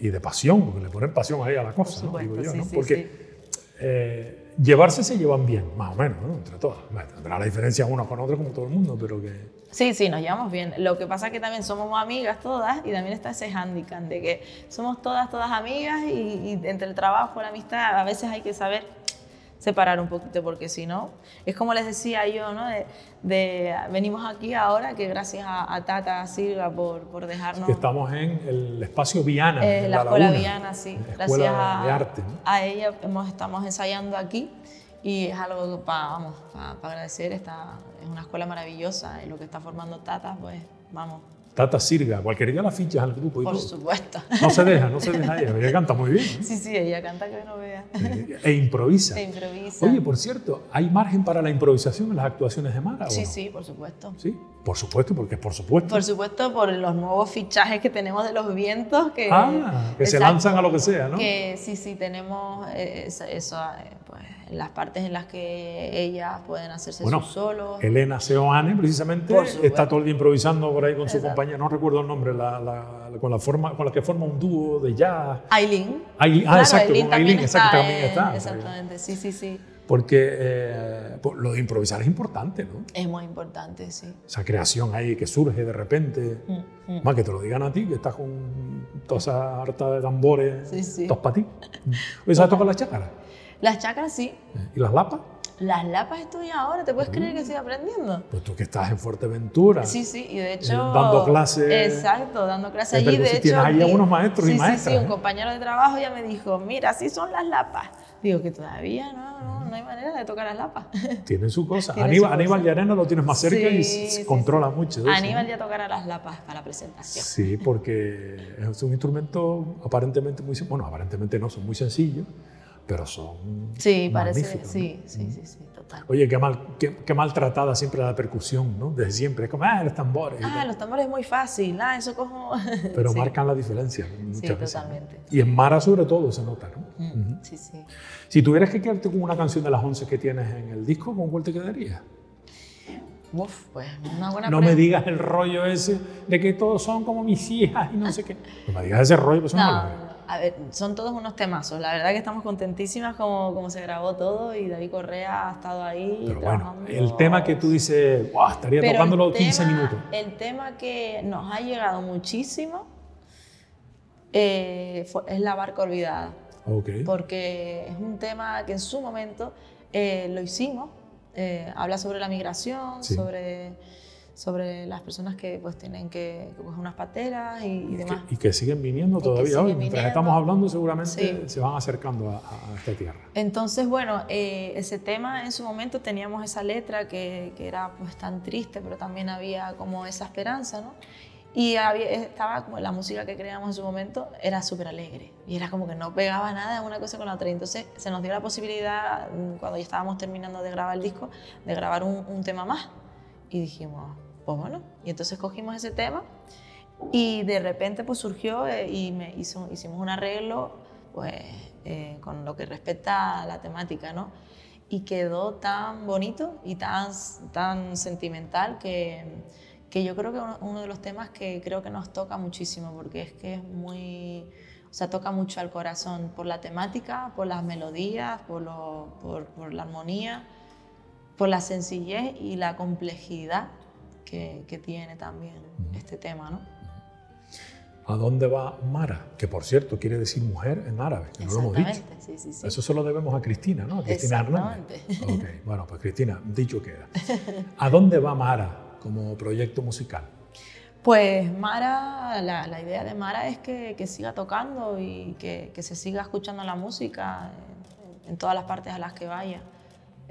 y de pasión, porque le ponen pasión ahí a la cosa, ¿no? Digo yo, ¿no? porque eh, llevarse se llevan bien, más o menos, ¿no? entre todas. Tendrá la diferencia unos con otros como todo el mundo, pero que... Sí, sí, nos llevamos bien. Lo que pasa es que también somos amigas todas y también está ese handicap de que somos todas, todas amigas y, entre el trabajo, la amistad, a veces hay que saber separar un poquito, porque si no, es como les decía yo, ¿no? De, venimos aquí ahora, que gracias a, Tata Silva por, por dejarnos... estamos en el espacio Viana. Eh, la, escuela Viana, sí. gracias a, de arte, a ella hemos, estamos ensayando aquí y es algo para, vamos, para, agradecer. Está, es una escuela maravillosa y lo que está formando Tata, pues vamos, Tata Sirga, cualquier día la fichas al grupo y Por supuesto. No se deja, no se deja ella. Ella canta muy bien. Sí, sí, ella canta que no vea. Eh, e improvisa. E improvisa. Oye, por cierto, ¿hay margen para la improvisación en las actuaciones de Mara? Sí, sí, por supuesto. Sí, por supuesto, porque por supuesto. Por supuesto, por los nuevos fichajes que tenemos de los vientos. Que, ah, que se lanzan a lo que sea, ¿no? Que sí, sí, tenemos eh, eso, eh, pues, las partes en las que ellas pueden hacerse bueno, sus solos. Elena Seoane, precisamente, está todo el día improvisando por ahí con su compañera, no recuerdo el nombre, la, con, la forma, con la que forma un dúo de jazz. Aileen. ah, exacto, con Aileen, exacto, también está. Exactamente, sí, sí, sí. Porque eh, lo de improvisar es importante, ¿no? Es muy importante, sí. Esa creación ahí que surge de repente. Mm, mm. Más que te lo digan a ti, que estás con toda esa harta de tambores, sí, sí. todos para ti. ¿Sabes tocar las chácaras? Las chacras sí. ¿Y las lapas? Las lapas estoy ahora, ¿te puedes creer que estoy aprendiendo? Pues tú que estás en Fuerteventura. Sí, sí, y de hecho... dando clases. Exacto, dando clases Eh, allí. De si hecho, tienes ahí algunos maestros y sí, maestras, Sí, sí, un ¿eh? compañero de trabajo ya me dijo, mira, así son las lapas. Digo que todavía no, no, no hay manera de tocar las lapas. Tienen su cosa. Tiene Aníbal, su Aníbal cosa. Lo tienes más cerca y Sí, se sí, controla mucho. eso, Aníbal ya tocará las lapas para la presentación. Sí, porque es un instrumento aparentemente muy... Bueno, aparentemente no, son muy sencillos, pero son Sí, parece, sí, sí, sí, sí, total. Oye, qué mal, qué, qué mal tratada siempre la percusión, ¿no? Desde siempre. Es como, ah, los tambores. Ah, los tambores es muy fácil, ah, eso cojo... Pero Sí. marcan la diferencia muchas veces. ¿no? totalmente. Y en Mara sobre todo se nota, ¿no? Mm, Sí, sí. Si tuvieras que quedarte con una canción de las 11 que tienes en el disco, ¿con cuál te quedarías? Uf, pues una buena No me digas el rollo ese de que todos son como mis hijas y no sé qué. No me digas ese rollo, pues no, a ver, son todos unos temazos. La verdad que estamos contentísimas como, como se grabó todo y David Correa ha estado ahí Pero bueno, trabajando. el tema que tú dices, "Buah, estaría Pero tocándolo el 15 tema- minutos. El tema que nos ha llegado muchísimo eh, fue- es La Barca Olvidada, porque es un tema que en su momento eh, lo hicimos. eh, habla sobre la migración, Sí. sobre, sobre las personas que pues tienen que, que coger unas pateras y, y Y que, demás. y que siguen viniendo que todavía hoy. Mientras viniendo. estamos hablando, seguramente Sí. se van acercando a, a esta tierra. Entonces, bueno, eh, ese tema en su momento teníamos esa letra que, que era pues tan triste, pero también había como esa esperanza, ¿no? Y había, estaba como la música que creamos en su momento era súper alegre y era como que no pegaba nada una cosa con la otra. Y Entonces se nos dio la posibilidad, mm, cuando ya estábamos terminando de grabar el disco, de grabar un, un tema más. Y dijimos, pues bueno, y entonces cogimos ese tema y de repente pues surgió eh, y me hizo, hicimos un arreglo pues, eh, con lo que respecta a la temática, ¿no? Y quedó tan bonito y tan, tan sentimental que, que yo creo que uno, uno de los temas que creo que nos toca muchísimo porque es que es muy... O sea, toca mucho al corazón por la temática, por las melodías, por, lo, por, por la armonía, por la sencillez y la complejidad que, que tiene también este tema, ¿no? ¿A dónde va Mara? Que por cierto quiere decir mujer en árabe, que no lo hemos dicho. Exactamente, sí, sí, sí. Eso se lo debemos a Cristina, ¿no? A Cristina Hernández. Exactamente. Ok, bueno, pues Cristina, dicho queda. ¿A dónde va Mara como proyecto musical? Pues Mara, la, la idea de Mara es que, que siga tocando y que, que se siga escuchando la música en, en todas las partes a las que vaya.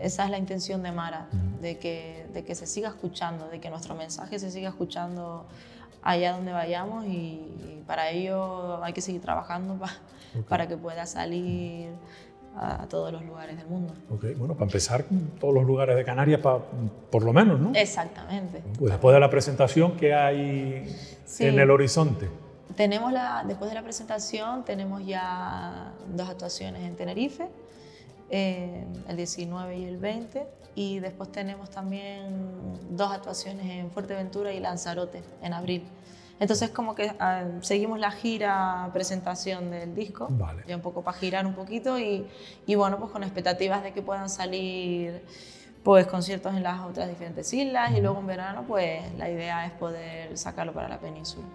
Esa es la intención de Mara, de que, de que se siga escuchando, de que nuestro mensaje se siga escuchando allá donde vayamos y, para ello hay que seguir trabajando pa- Ok. para que pueda salir a, a todos los lugares del mundo. Ok, bueno, para empezar, todos los lugares de Canarias, pa- por lo menos, ¿no? Exactamente. Pues después de la presentación, ¿qué hay Sí. en el horizonte? Tenemos la, después de la presentación tenemos ya dos actuaciones en Tenerife, eh, el 19 y el 20, y después tenemos también dos actuaciones en Fuerteventura y Lanzarote en abril. Entonces como que ah, seguimos la gira presentación del disco, Vale. ya un poco para girar un poquito y, y bueno, pues con expectativas de que puedan salir pues conciertos en las otras diferentes islas y luego en verano pues la idea es poder sacarlo para la península.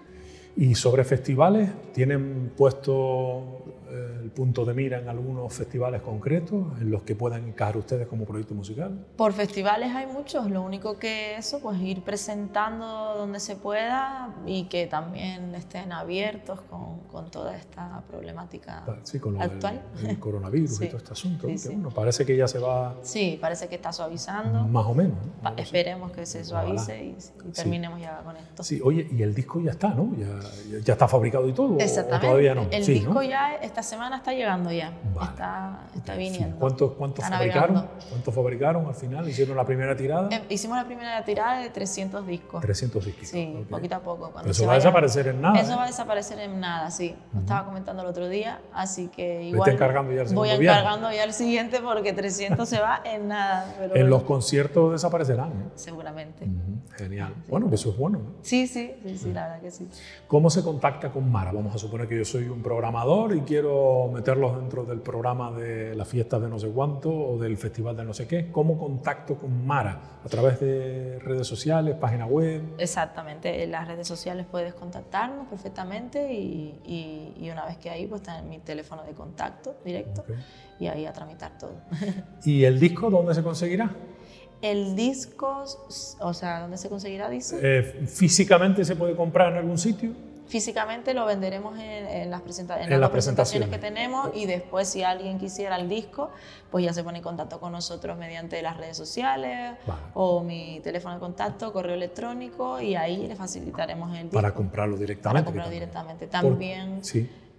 Y sobre festivales, ¿tienen puesto el punto de mira en algunos festivales concretos en los que puedan encajar ustedes como proyecto musical? Por festivales hay muchos, lo único que eso, pues ir presentando donde se pueda y que también estén abiertos con, con toda esta problemática Sí, con lo del- actual. el coronavirus y Sí. todo este asunto. Sí, que bueno, parece que ya se va Sí, parece que está suavizando. más o menos. ¿no? Esperemos que se suavice y, y terminemos ya con esto. Sí, oye, y el disco ya está, ¿no? Ya, ya- está fabricado y todo. Exactamente. O todavía no. El disco ¿no? ya esta semana está llegando ya. Vale. Está, viniendo. ¿Cuántos, cuántos Está fabricaron? navegando. ¿Cuántos fabricaron al final? ¿Hicieron la primera tirada? Eh, hicimos la primera tirada de 300 discos. 300 discos. Sí, poquito a poco. Pero eso va a desaparecer en nada. Eso ¿eh? va a desaparecer en nada, sí. Lo estaba comentando el otro día, así que igual encargando ya el voy viaje. encargando ya el siguiente porque 300 se va en nada. Pero En bueno, los conciertos desaparecerán. ¿eh? Seguramente. Genial. Bueno, eso es bueno. ¿no? Sí, sí, sí, sí, la verdad que sí. ¿Cómo se contacta con Mara? Vamos a suponer que yo soy un programador y quiero meterlos dentro del programa de las fiestas de no sé cuánto o del festival de no sé qué. ¿Cómo contacto con Mara? ¿A través de redes sociales, página web? Exactamente, en las redes sociales puedes contactarnos perfectamente y, y, una vez que ahí pues está en mi teléfono de contacto directo y ahí a tramitar todo. ¿Y el disco dónde se conseguirá? El disco, o sea, ¿dónde se conseguirá? Dice. Eh, ¿Físicamente se puede comprar en algún sitio? Físicamente lo venderemos en, las, presentaciones que tenemos y después si alguien quisiera el disco, pues ya se pone en contacto con nosotros mediante las redes sociales o mi teléfono de contacto, correo electrónico y ahí le facilitaremos el disco. Para comprarlo directamente. Para comprarlo directamente. También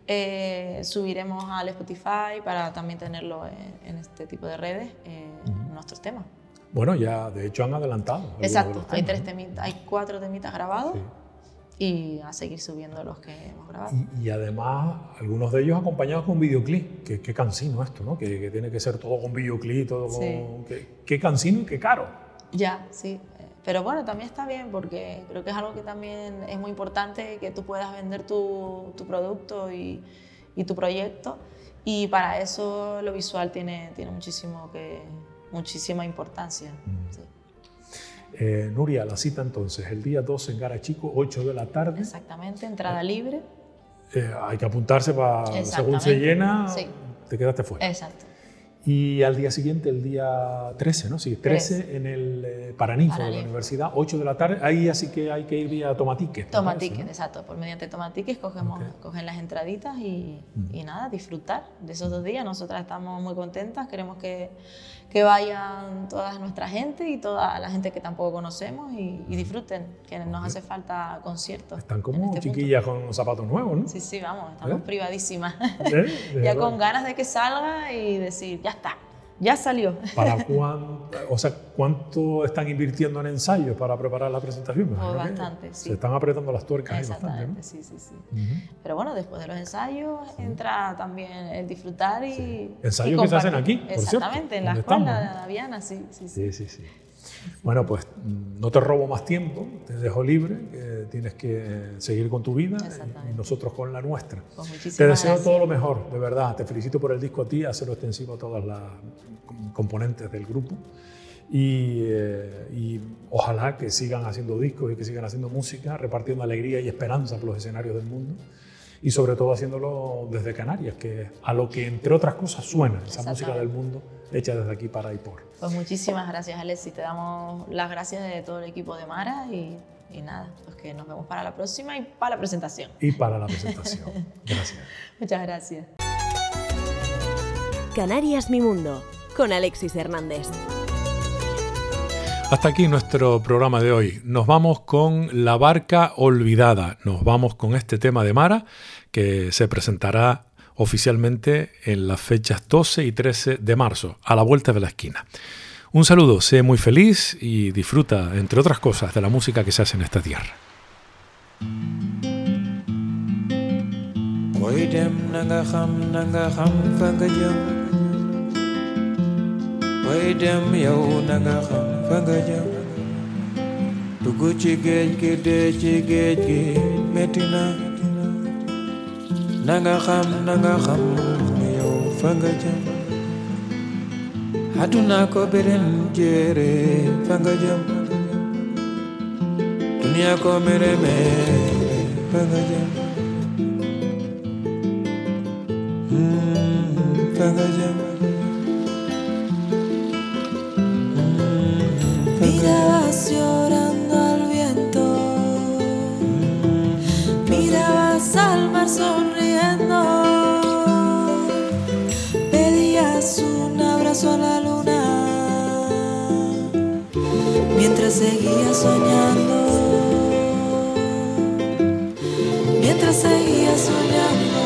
eh, subiremos al Spotify para también tenerlo en, este tipo de redes, eh, nuestros temas. Bueno, ya de hecho han adelantado. Exacto, hay, tres temitas, hay cuatro temitas grabados y a seguir subiendo los que hemos grabado. Y, además, algunos de ellos acompañados con videoclip. Qué, qué cansino esto, ¿no? Que, tiene que ser todo con videoclip, todo con... Qué, qué cansino y qué caro. Ya, sí. Pero bueno, también está bien porque creo que es algo que también es muy importante que tú puedas vender tu, tu producto y, y, tu proyecto. Y para eso lo visual tiene, tiene muchísimo que, muchísima importancia. Mm. Eh, Nuria, la cita entonces, el día 12 en Garachico, 8 de la tarde. Exactamente, entrada libre. Eh, hay que apuntarse para, según se llena, te quedaste fuera. Exacto. Y al día siguiente, el día 13, ¿no? Sí, 13, en el eh, Paraninfo de la universidad, 8 de la tarde. Ahí así que hay que ir vía Tomatiques. Tomatiques, exacto. Por mediante Tomatiques cogemos, cogen las entraditas y, y, nada, disfrutar de esos dos días. Nosotras estamos muy contentas, queremos que que vayan toda nuestra gente y toda la gente que tampoco conocemos y, disfruten, que nos hace falta conciertos. Están como este chiquillas con zapatos nuevos, ¿no? Sí, sí, vamos, estamos ¿Eh? privadísimas. ¿Eh? ya con ganas de que salga y decir, ya está, ya salió. ¿Para cuánto, o sea, cuánto están invirtiendo en ensayos para preparar la presentación? Oh, bastante, sí. Se están apretando las tuercas Exactamente, sí, sí, sí. Pero bueno, después de los ensayos entra también el disfrutar y. Ensayos que se hacen aquí, por Exactamente, en la escuela de la Viana, sí, sí. Sí, sí, sí. Bueno, pues no te robo más tiempo, te dejo libre, tienes que seguir con tu vida y nosotros con la nuestra. Pues te deseo todo lo mejor, de verdad. Te felicito por el disco a ti, hacerlo extensivo a todas las componentes del grupo. Y, eh, y, ojalá que sigan haciendo discos y que sigan haciendo música, repartiendo alegría y esperanza por los escenarios del mundo y sobre todo haciéndolo desde Canarias, que a lo que entre otras cosas suena esa música del mundo hecha desde aquí para y por. Pues muchísimas gracias Alex y te damos las gracias de todo el equipo de Mara y, y nada, pues que nos vemos para la próxima y para la presentación. Y para la presentación. Gracias. Muchas gracias. Canarias Mi Mundo con Alexis Hernández. Hasta aquí nuestro programa de hoy. Nos vamos con La Barca Olvidada. Nos vamos con este tema de Mara que se presentará oficialmente en las fechas 12 y 13 de marzo, a la vuelta de la esquina. Un saludo, sé muy feliz y disfruta, entre otras cosas, de la música que se hace en esta tierra. Way dem yow na nga xam fa nga jëm dugg ci géej gi dee ci géej gi metti na na nga xam na nga xam yow fa nga jëm aduna ko beren jere fa nga jëm dunia ko mere mere fa nga jëm fa nga soñando, mientras seguías soñando.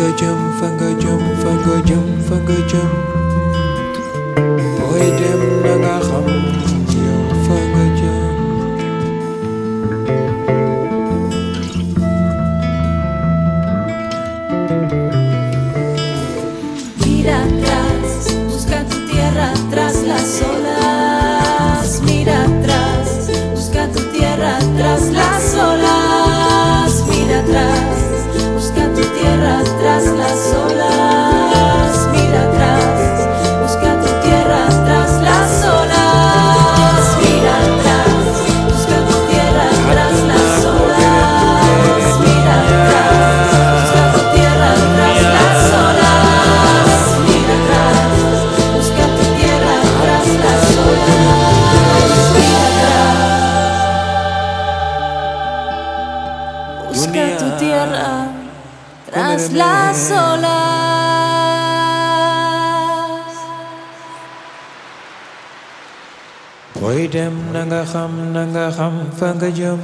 finger jump, finger jump, finger jump, finger jump. Boy, dem nga xam. 那个喊，那个喊，翻个旧。